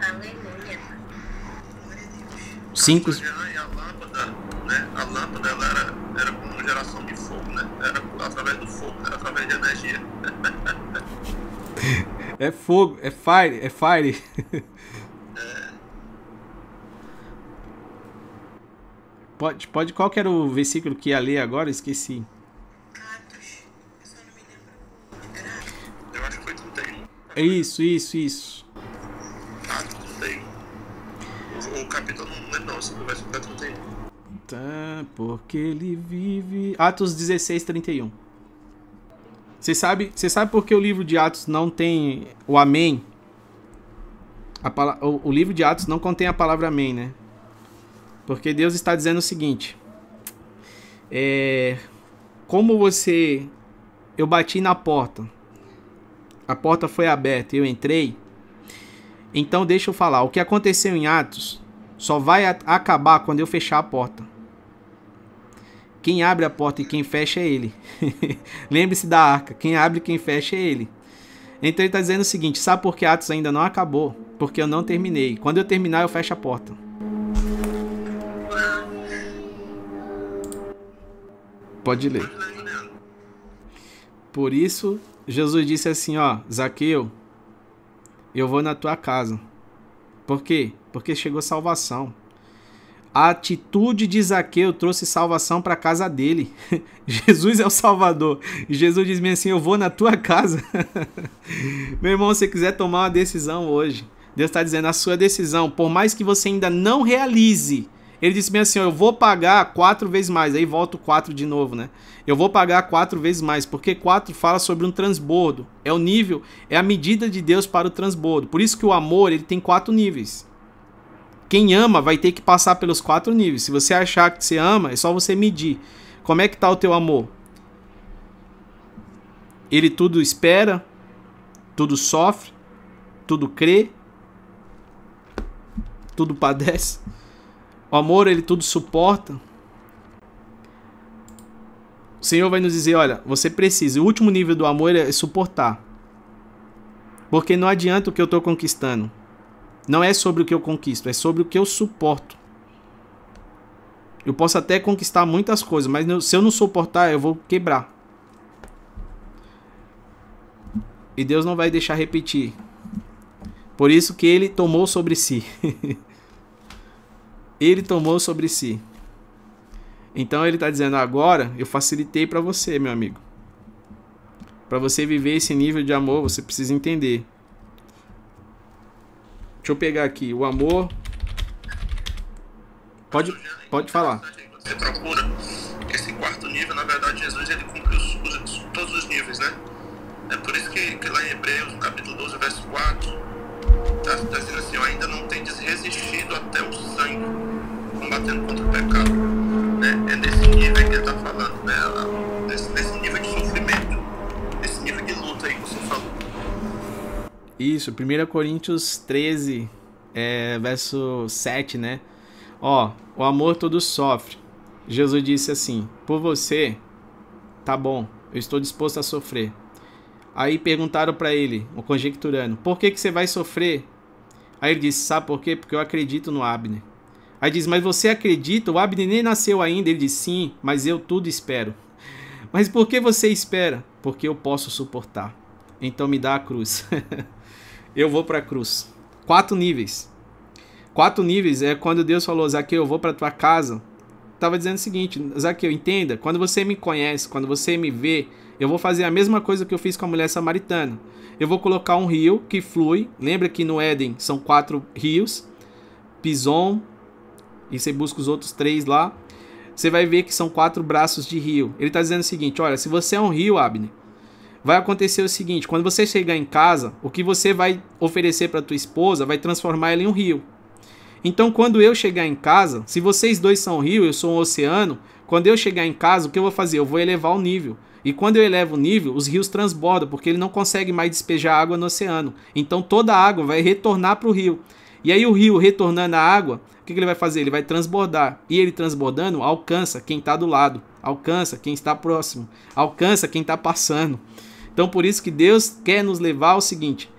Aleluia. Cinco. A lâmpada, né? A lâmpada ela era, era como geração de fogo, né? Era através do fogo, era através de energia. É fogo, é fire, é fire. Pode, pode, qual que era o versículo que ia ler agora? Esqueci. Atos. Eu só não me lembro. Eu acho que foi 31. É Isso, isso, isso. Atos 31. O, o capítulo não lembro não, esse verso foi 31. Tá, porque ele vive. Atos 16, 31. Você sabe, você sabe por que o livro de Atos não tem o Amém? A o, o livro de Atos não contém a palavra Amém, né? Porque Deus está dizendo o seguinte: é, como você. Eu bati na porta, a porta foi aberta e eu entrei. Então deixa eu falar: o que aconteceu em Atos só vai acabar quando eu fechar a porta. Quem abre a porta e quem fecha é ele. Lembre-se da arca: quem abre e quem fecha é ele. Então ele está dizendo o seguinte: sabe por que Atos ainda não acabou? Porque eu não terminei. Quando eu terminar, eu fecho a porta. Pode ler. Por isso, Jesus disse assim: Ó, Zaqueu, eu vou na tua casa. Por quê? Porque chegou salvação. A atitude de Zaqueu trouxe salvação para a casa dele. Jesus é o Salvador. E Jesus diz assim: Eu vou na tua casa. Meu irmão, se quiser tomar uma decisão hoje, Deus está dizendo: a sua decisão, por mais que você ainda não realize, ele disse bem assim: Eu vou pagar quatro vezes mais. Aí volta o quatro de novo, né? Eu vou pagar quatro vezes mais, porque quatro fala sobre um transbordo. É o nível, é a medida de Deus para o transbordo. Por isso que o amor ele tem quatro níveis. Quem ama vai ter que passar pelos quatro níveis. Se você achar que você ama, é só você medir. Como é que tá o teu amor? Ele tudo espera, tudo sofre, tudo crê, tudo padece. O amor, ele tudo suporta. O Senhor vai nos dizer, olha, você precisa. O último nível do amor é suportar. Porque não adianta o que eu estou conquistando. Não é sobre o que eu conquisto, é sobre o que eu suporto. Eu posso até conquistar muitas coisas, mas se eu não suportar, eu vou quebrar. E Deus não vai deixar repetir. Por isso que ele tomou sobre si. ele tomou sobre si. Então ele está dizendo: agora eu facilitei para você, meu amigo. Para você viver esse nível de amor, você precisa entender Deixa eu pegar aqui o amor. Pode, pode falar. Você procura esse quarto nível, na verdade, Jesus ele cumpriu os, os, todos os níveis, né? É por isso que, que lá em Hebreus, no capítulo 12, verso 4, está tá dizendo assim: ainda não tendes resistido até o sangue, combatendo contra o pecado. Né? É nesse nível que ele está falando, né? Isso, 1 Coríntios 13, é, verso 7, né? Ó, o amor todo sofre. Jesus disse assim: Por você, tá bom, eu estou disposto a sofrer. Aí perguntaram para ele, conjecturando: Por que, que você vai sofrer? Aí ele disse: Sabe por quê? Porque eu acredito no Abner. Aí diz: Mas você acredita? O Abner nem nasceu ainda. Ele diz: Sim, mas eu tudo espero. Mas por que você espera? Porque eu posso suportar. Então me dá a cruz. eu vou para a cruz. Quatro níveis. Quatro níveis é quando Deus falou, Zaqueu, eu vou para tua casa. Tava dizendo o seguinte, Zaqueu, entenda, quando você me conhece, quando você me vê, eu vou fazer a mesma coisa que eu fiz com a mulher samaritana. Eu vou colocar um rio que flui. Lembra que no Éden são quatro rios: Pison, e você busca os outros três lá. Você vai ver que são quatro braços de rio. Ele está dizendo o seguinte: olha, se você é um rio, Abner, vai acontecer o seguinte: quando você chegar em casa, o que você vai oferecer para tua esposa vai transformar ela em um rio. Então, quando eu chegar em casa, se vocês dois são um rio, eu sou um oceano, quando eu chegar em casa, o que eu vou fazer? Eu vou elevar o nível. E quando eu elevo o nível, os rios transbordam, porque ele não consegue mais despejar água no oceano. Então toda a água vai retornar para o rio. E aí o rio retornando a água, o que, que ele vai fazer? Ele vai transbordar. E ele transbordando alcança quem está do lado, alcança quem está próximo, alcança quem está passando. Então por isso que Deus quer nos levar ao seguinte: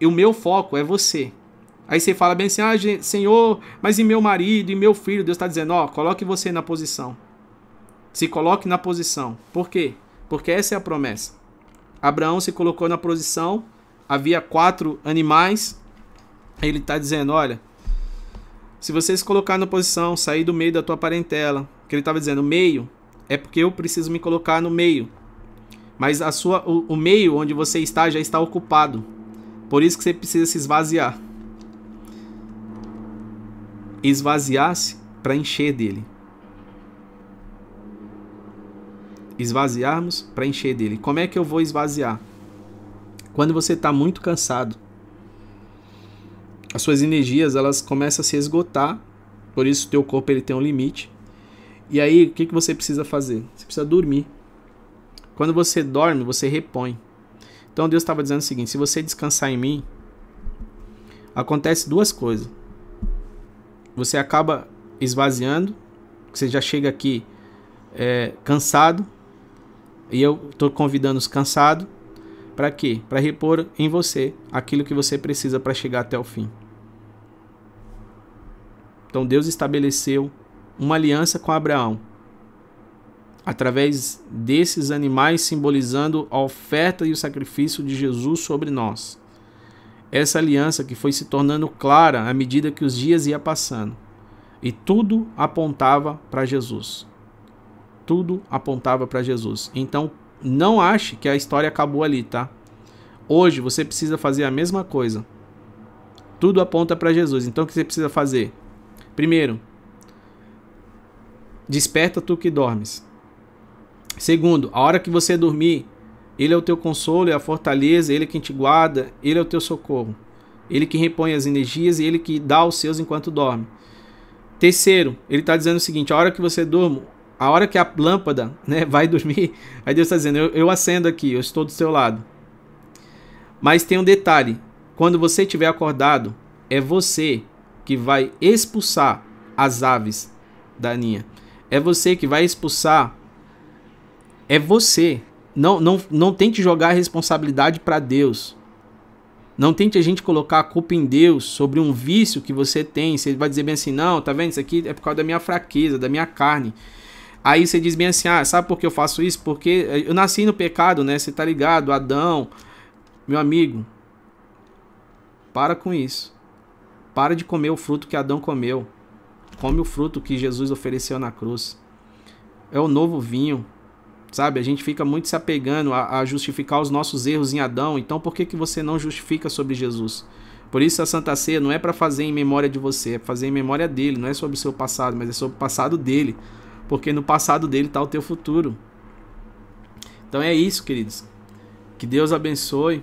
o meu foco é você. Aí você fala bem assim, ah, Senhor, mas e meu marido, e meu filho? Deus está dizendo, ó, coloque você na posição. Se coloque na posição. Por quê? Porque essa é a promessa. Abraão se colocou na posição, havia quatro animais. Ele está dizendo, olha, se você se colocar na posição, sair do meio da tua parentela, que ele estava dizendo, meio, é porque eu preciso me colocar no meio. Mas a sua, o, o meio onde você está já está ocupado. Por isso que você precisa se esvaziar. Esvaziar-se para encher dele. Esvaziarmos para encher dele. Como é que eu vou esvaziar? Quando você está muito cansado, as suas energias elas começam a se esgotar. Por isso, o teu corpo ele tem um limite. E aí, o que, que você precisa fazer? Você precisa dormir. Quando você dorme, você repõe. Então Deus estava dizendo o seguinte: se você descansar em mim, acontece duas coisas. Você acaba esvaziando, você já chega aqui é, cansado, e eu estou convidando os cansados para quê? Para repor em você aquilo que você precisa para chegar até o fim. Então Deus estabeleceu uma aliança com Abraão através desses animais simbolizando a oferta e o sacrifício de Jesus sobre nós. Essa aliança que foi se tornando clara à medida que os dias iam passando. E tudo apontava para Jesus. Tudo apontava para Jesus. Então, não ache que a história acabou ali, tá? Hoje você precisa fazer a mesma coisa. Tudo aponta para Jesus. Então o que você precisa fazer? Primeiro, desperta tu que dormes. Segundo, a hora que você dormir, ele é o teu consolo, é a fortaleza, ele é quem te guarda, ele é o teu socorro. Ele que repõe as energias e ele que dá os seus enquanto dorme. Terceiro, ele está dizendo o seguinte: a hora que você dorme, a hora que a lâmpada né, vai dormir, aí Deus está dizendo: eu, eu acendo aqui, eu estou do seu lado. Mas tem um detalhe: quando você estiver acordado, é você que vai expulsar as aves da ninha. É você que vai expulsar. É você. Não, não, não tente jogar a responsabilidade para Deus. Não tente a gente colocar a culpa em Deus sobre um vício que você tem. Você vai dizer bem assim: não, tá vendo? Isso aqui é por causa da minha fraqueza, da minha carne. Aí você diz bem assim: ah, sabe por que eu faço isso? Porque eu nasci no pecado, né? Você tá ligado? Adão, meu amigo, para com isso. Para de comer o fruto que Adão comeu. Come o fruto que Jesus ofereceu na cruz. É o novo vinho. Sabe? A gente fica muito se apegando a, a justificar os nossos erros em Adão. Então por que, que você não justifica sobre Jesus? Por isso a Santa Ceia não é para fazer em memória de você, é fazer em memória dele, não é sobre o seu passado, mas é sobre o passado dele. Porque no passado dele está o teu futuro. Então é isso, queridos. Que Deus abençoe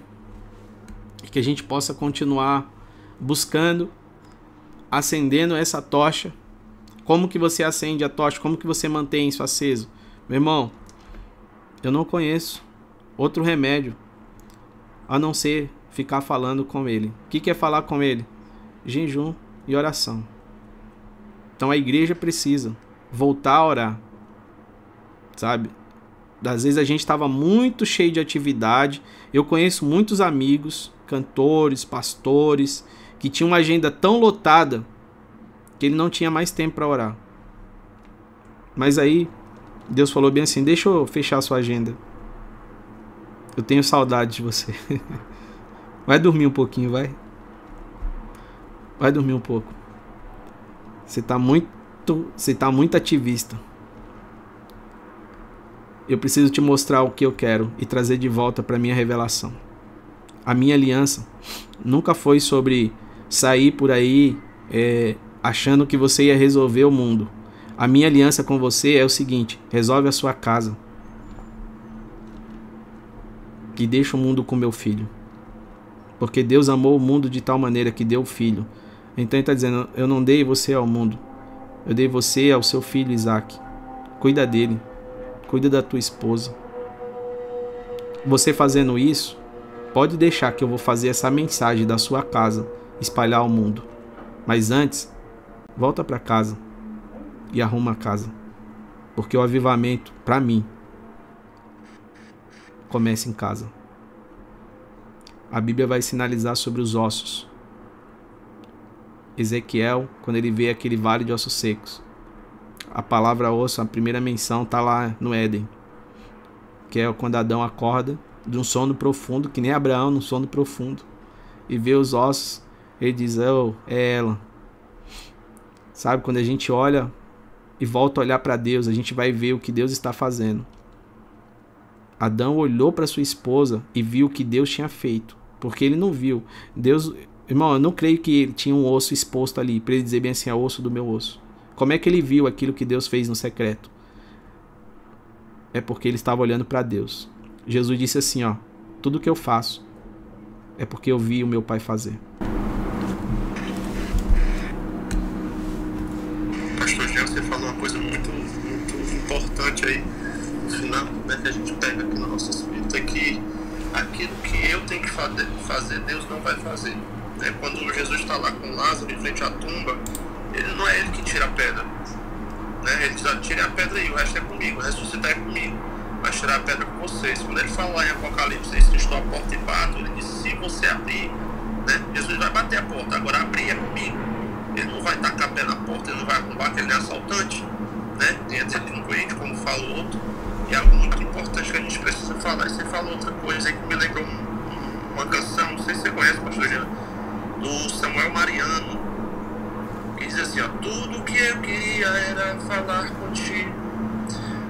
e que a gente possa continuar buscando, acendendo essa tocha. Como que você acende a tocha? Como que você mantém isso aceso? Meu irmão, eu não conheço outro remédio a não ser ficar falando com ele. O que, que é falar com ele? Jejum e oração. Então a igreja precisa voltar a orar. Sabe? Às vezes a gente estava muito cheio de atividade. Eu conheço muitos amigos cantores, pastores, que tinham uma agenda tão lotada que ele não tinha mais tempo para orar. Mas aí Deus falou bem assim: Deixa eu fechar a sua agenda. Eu tenho saudade de você. Vai dormir um pouquinho, vai. Vai dormir um pouco. Você tá muito, você tá muito ativista. Eu preciso te mostrar o que eu quero e trazer de volta para minha revelação a minha aliança nunca foi sobre sair por aí é, achando que você ia resolver o mundo. A minha aliança com você é o seguinte: resolve a sua casa. E deixa o mundo com meu filho. Porque Deus amou o mundo de tal maneira que deu o filho. Então ele está dizendo: Eu não dei você ao mundo. Eu dei você ao seu filho Isaac. Cuida dele. Cuida da tua esposa. Você fazendo isso, Pode deixar que eu vou fazer essa mensagem da sua casa espalhar ao mundo. Mas antes, volta para casa e arruma a casa. Porque o avivamento, para mim, começa em casa. A Bíblia vai sinalizar sobre os ossos. Ezequiel, quando ele vê aquele vale de ossos secos. A palavra osso, a primeira menção está lá no Éden. Que é quando Adão acorda de um sono profundo, que nem Abraão, num sono profundo, e vê os ossos, ele diz: oh, é ela. Sabe, quando a gente olha e volta a olhar para Deus, a gente vai ver o que Deus está fazendo. Adão olhou para sua esposa e viu o que Deus tinha feito, porque ele não viu. Deus, irmão, eu não creio que ele tinha um osso exposto ali para ele dizer bem assim: é osso do meu osso. Como é que ele viu aquilo que Deus fez no secreto? É porque ele estava olhando para Deus. Jesus disse assim, ó: Tudo que eu faço é porque eu vi o meu pai fazer. Pastor Jean, você falou uma coisa muito, muito importante aí no final, né, que a gente pega aqui no nosso espírito, é que aquilo que eu tenho que fazer, Deus não vai fazer. Né? Quando Jesus está lá com Lázaro em frente à tumba, ele não é ele que tira a pedra. Né? Ele diz, tire a pedra aí, o resto é comigo, ressuscitar é comigo vai tirar a pedra com vocês. Quando ele falar em Apocalipse, diz estou à porta e bato, ele diz, se você abrir, né, Jesus vai bater a porta, agora abrir é comigo. Ele não vai tacar pé na porta, ele não vai combater ele é assaltante, né, nem é delinquente, como fala o outro. E algo muito importante que a gente precisa falar, e você falou outra coisa aí que me lembrou uma canção, não sei se você conhece, pastor Jean, do Samuel Mariano, E diz assim, ó, tudo que eu queria era falar contigo,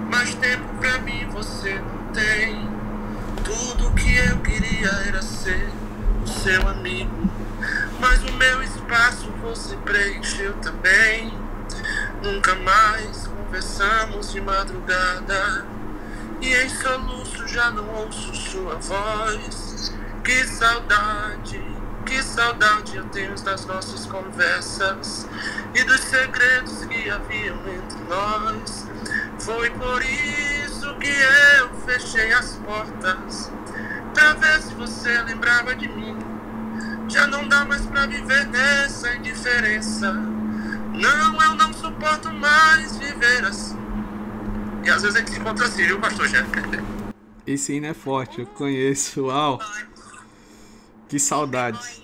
mas tempo pra mim você não tem. Tudo que eu queria era ser seu amigo, mas o meu espaço você preencheu também. Nunca mais conversamos de madrugada e em soluço já não ouço sua voz. Que saudade, que saudade eu tenho das nossas conversas e dos segredos que haviam entre nós. Foi por isso que eu fechei as portas pra ver se você lembrava de mim. Já não dá mais pra viver nessa indiferença. Não, eu não suporto mais viver assim. E às vezes a gente se encontra assim, viu, pastor Jeff? Esse hino é forte, eu conheço. Uau! Que saudades.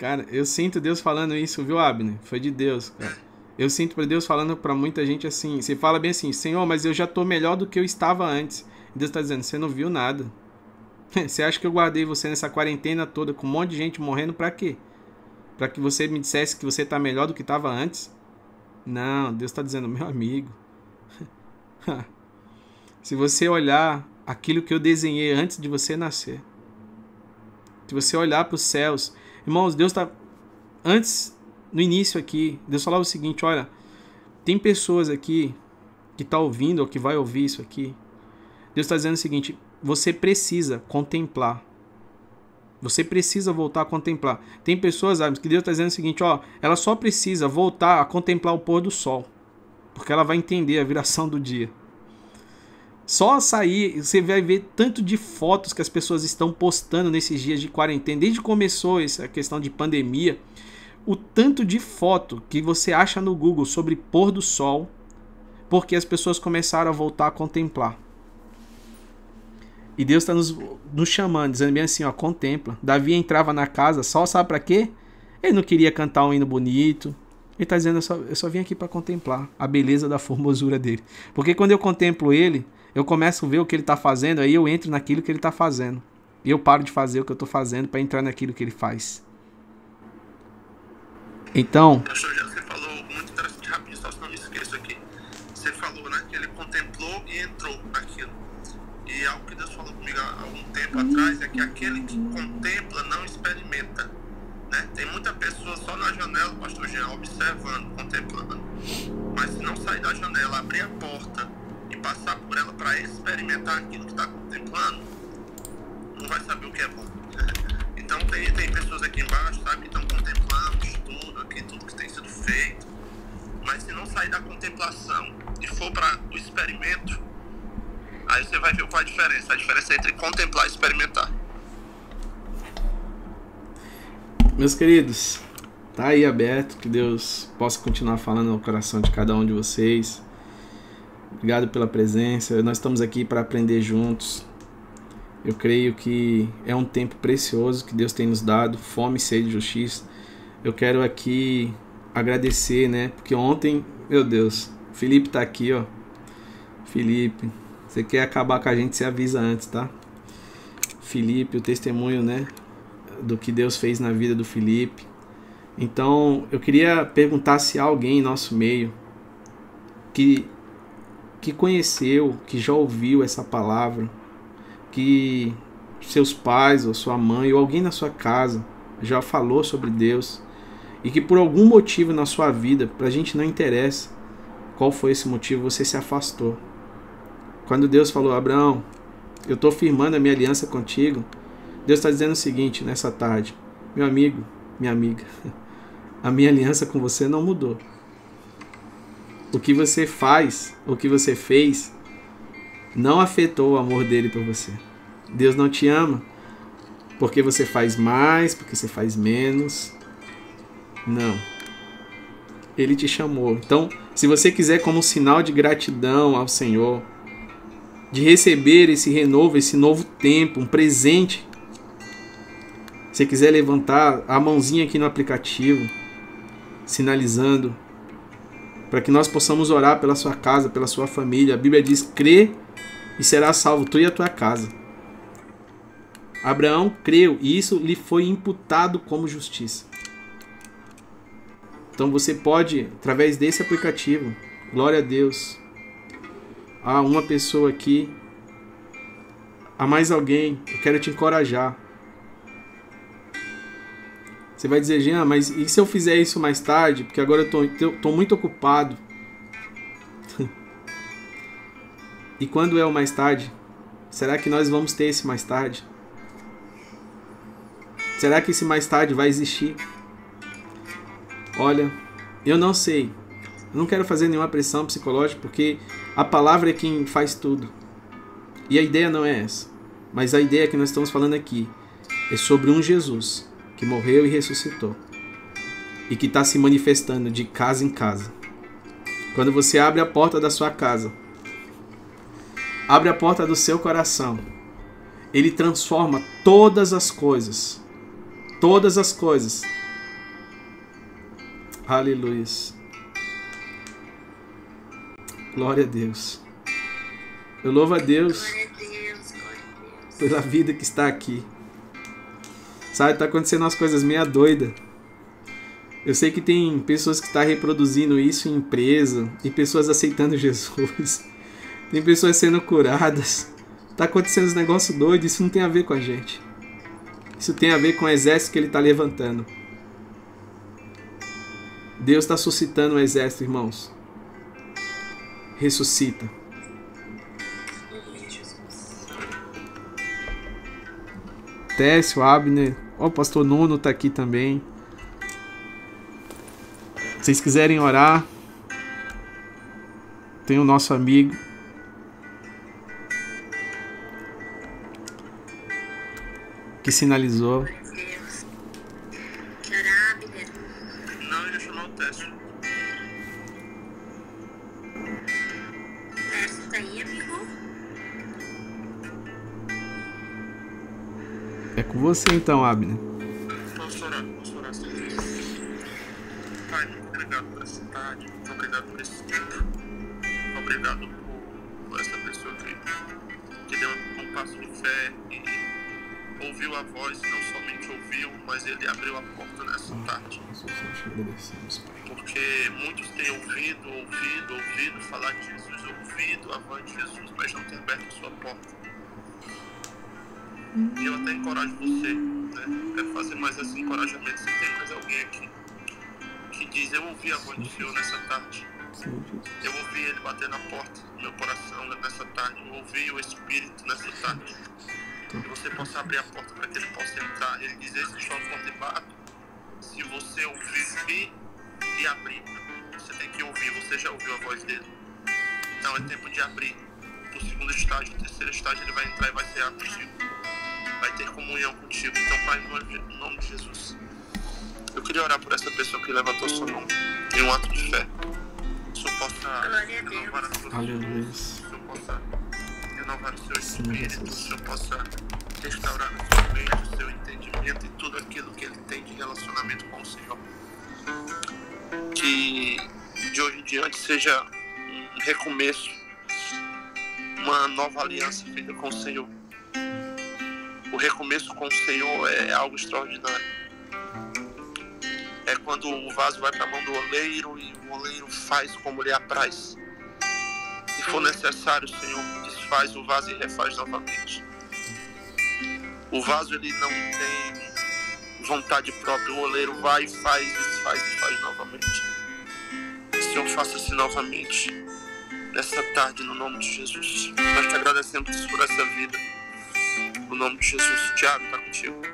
Cara, eu sinto Deus falando isso, viu, Abner? Foi de Deus, cara. Eu sinto para Deus falando para muita gente assim. Você fala bem assim, Senhor, mas eu já tô melhor do que eu estava antes. Deus tá dizendo, você não viu nada. Você acha que eu guardei você nessa quarentena toda com um monte de gente morrendo para quê? Para que você me dissesse que você tá melhor do que estava antes? Não, Deus está dizendo, meu amigo. Se você olhar aquilo que eu desenhei antes de você nascer, se você olhar para os céus, irmãos, Deus está antes no início aqui, Deus falava o seguinte, olha, tem pessoas aqui que está ouvindo ou que vai ouvir isso aqui. Deus está dizendo o seguinte: você precisa contemplar. Você precisa voltar a contemplar. Tem pessoas, sabe, que Deus está dizendo o seguinte: ó, ela só precisa voltar a contemplar o pôr do sol, porque ela vai entender a viração do dia. Só sair, você vai ver tanto de fotos que as pessoas estão postando nesses dias de quarentena, desde que começou essa questão de pandemia, o tanto de foto que você acha no Google sobre pôr do sol, porque as pessoas começaram a voltar a contemplar. E Deus está nos, nos chamando, dizendo bem assim, ó, contempla. Davi entrava na casa só, sabe para quê? Ele não queria cantar um hino bonito. Ele está dizendo, eu só, eu só vim aqui para contemplar a beleza da formosura dele. Porque quando eu contemplo ele, eu começo a ver o que ele está fazendo, aí eu entro naquilo que ele está fazendo. E eu paro de fazer o que eu estou fazendo para entrar naquilo que ele faz. Então. Pastor, já você falou muito interessante, rapidinho, só se não me esqueço aqui. Você falou, né, que ele contemplou e entrou naquilo. E algo que Deus falou comigo há algum tempo atrás é que aquele que contempla não experimenta. Né? Tem muita pessoa só na janela, pastor Jean, observando, contemplando. Mas se não sair da janela, abrir a porta passar por ela para experimentar aquilo que está contemplando, não vai saber o que é bom. Então tem, tem pessoas aqui embaixo, sabe, que estão contemplando tudo aqui, tudo que tem sido feito. Mas se não sair da contemplação e for para o experimento, aí você vai ver qual a diferença. A diferença é entre contemplar e experimentar. Meus queridos, tá aí aberto, que Deus possa continuar falando no coração de cada um de vocês. Obrigado pela presença. Nós estamos aqui para aprender juntos. Eu creio que é um tempo precioso que Deus tem nos dado, fome, sede de justiça. Eu quero aqui agradecer, né? Porque ontem, meu Deus, Felipe tá aqui, ó. Felipe, você quer acabar com a gente, você avisa antes, tá? Felipe, o testemunho, né? Do que Deus fez na vida do Felipe. Então, eu queria perguntar se há alguém em nosso meio que, que conheceu, que já ouviu essa palavra, que seus pais ou sua mãe ou alguém na sua casa já falou sobre Deus e que por algum motivo na sua vida, para a gente não interessa qual foi esse motivo, você se afastou. Quando Deus falou, Abraão, eu estou firmando a minha aliança contigo, Deus está dizendo o seguinte nessa tarde: meu amigo, minha amiga, a minha aliança com você não mudou. O que você faz, o que você fez, não afetou o amor dele por você. Deus não te ama porque você faz mais, porque você faz menos. Não. Ele te chamou. Então, se você quiser, como sinal de gratidão ao Senhor, de receber esse renovo, esse novo tempo, um presente, se quiser levantar a mãozinha aqui no aplicativo, sinalizando, para que nós possamos orar pela sua casa, pela sua família. A Bíblia diz: crê e será salvo tu e a tua casa. Abraão creu e isso lhe foi imputado como justiça. Então você pode, através desse aplicativo, glória a Deus, há uma pessoa aqui, há mais alguém, eu quero te encorajar. Você vai dizer, Jean, mas e se eu fizer isso mais tarde? Porque agora eu tô, tô muito ocupado. e quando é o mais tarde? Será que nós vamos ter esse mais tarde? Será que esse mais tarde vai existir? Olha, eu não sei. Eu não quero fazer nenhuma pressão psicológica porque a palavra é quem faz tudo. E a ideia não é essa. Mas a ideia que nós estamos falando aqui é sobre um Jesus que morreu e ressuscitou e que está se manifestando de casa em casa. Quando você abre a porta da sua casa, abre a porta do seu coração, ele transforma todas as coisas. Todas as coisas. Aleluia. Glória a Deus. Eu louvo a Deus a Deus, a Deus. pela vida que está aqui. Sabe, tá acontecendo umas coisas meia doida. Eu sei que tem pessoas que estão tá reproduzindo isso em empresa e pessoas aceitando Jesus. Tem pessoas sendo curadas. Tá acontecendo uns negócios doidos, isso não tem a ver com a gente. Isso tem a ver com o exército que ele está levantando. Deus está suscitando um exército, irmãos. Ressuscita. Técio, Abner, ó, o pastor Nuno tá aqui também. Se vocês quiserem orar, tem o nosso amigo. Que sinalizou. Você então, Abner. Orar sem Pai, muito obrigado por essa tarde, muito obrigado por esse tempo. Obrigado por, por essa pessoa que, que deu um passo de fé e ouviu a voz, não somente ouviu, mas ele abriu a porta nessa tarde. Porque muitos têm ouvido, ouvido, ouvido falar de Jesus, ouvido a voz de Jesus, mas não têm aberto a sua porta. E eu até encorajo você, né? Quero fazer mais esse encorajamento. Se tem mais alguém aqui que diz, eu ouvi a voz do Senhor nessa tarde. Eu ouvi ele bater na porta do meu coração nessa tarde. Eu ouvi o Espírito nessa tarde. Que você possa abrir a porta para que ele possa entrar. Ele diz, esse chão forte e bato. Se você ouvir e abrir, você tem que ouvir. Você já ouviu a voz dele. Então é tempo de abrir. O segundo estágio, o terceiro estágio, ele vai entrar e vai ser contigo. Vai ter comunhão contigo. Então, Pai, em nome de Jesus. Eu queria orar por essa pessoa que levantou seu nome em um ato de fé. Que o Senhor possa renovar a sua Aleluia. que o Senhor possa renovar o seu espírito, que o. Senhor possa restaurar a sua mente, o seu entendimento e tudo aquilo que ele tem de relacionamento com o Senhor. Que de hoje em diante seja um recomeço, uma nova aliança feita com o Senhor. O recomeço com o Senhor é algo extraordinário. É quando o vaso vai para a mão do oleiro e o oleiro faz como lhe apraz. Se for necessário, Senhor, desfaz o vaso e refaz novamente. O vaso ele não tem vontade própria, o oleiro vai e faz, desfaz e faz novamente. Senhor, faça-se novamente nessa tarde no nome de Jesus. Nós te agradecemos por essa vida. No nome de Jesus, Tiago, está contigo.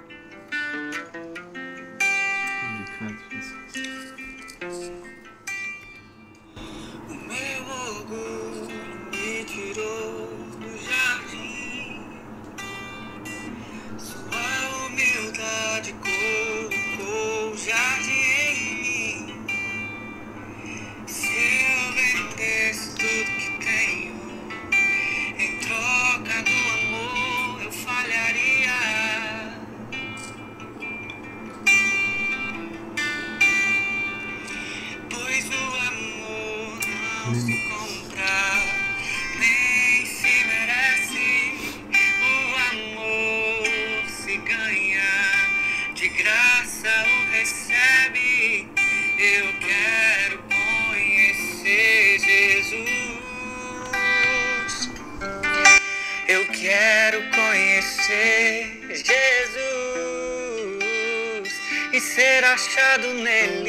Ser achado nele.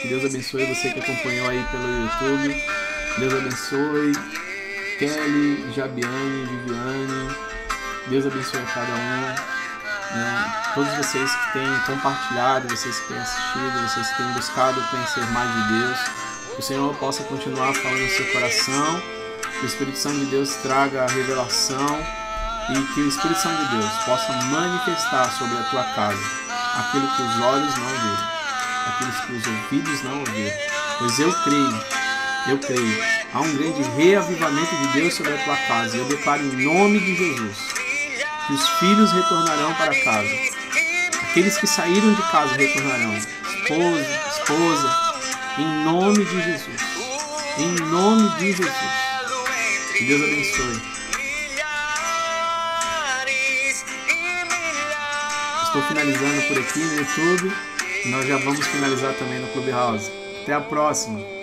Que Deus abençoe você que acompanhou aí pelo YouTube. Deus abençoe Kelly, Jabiane, Viviane. Deus abençoe a cada um. né? Todos vocês que têm compartilhado, vocês que têm assistido, vocês que têm buscado conhecer mais de Deus. Que o Senhor possa continuar falando no seu coração. Que o Espírito Santo de Deus traga a revelação e que o Espírito Santo de Deus possa manifestar sobre a tua casa aquilo que os olhos não veem, aquilo que os ouvidos não ouviram. Pois eu creio, eu creio, há um grande reavivamento de Deus sobre a tua casa. Eu declaro em nome de Jesus que os filhos retornarão para casa. Aqueles que saíram de casa retornarão. Esposa, esposa, em nome de Jesus. Em nome de Jesus. Que Deus abençoe. Estou finalizando por aqui no YouTube nós já vamos finalizar também no Clubhouse. Até a próxima!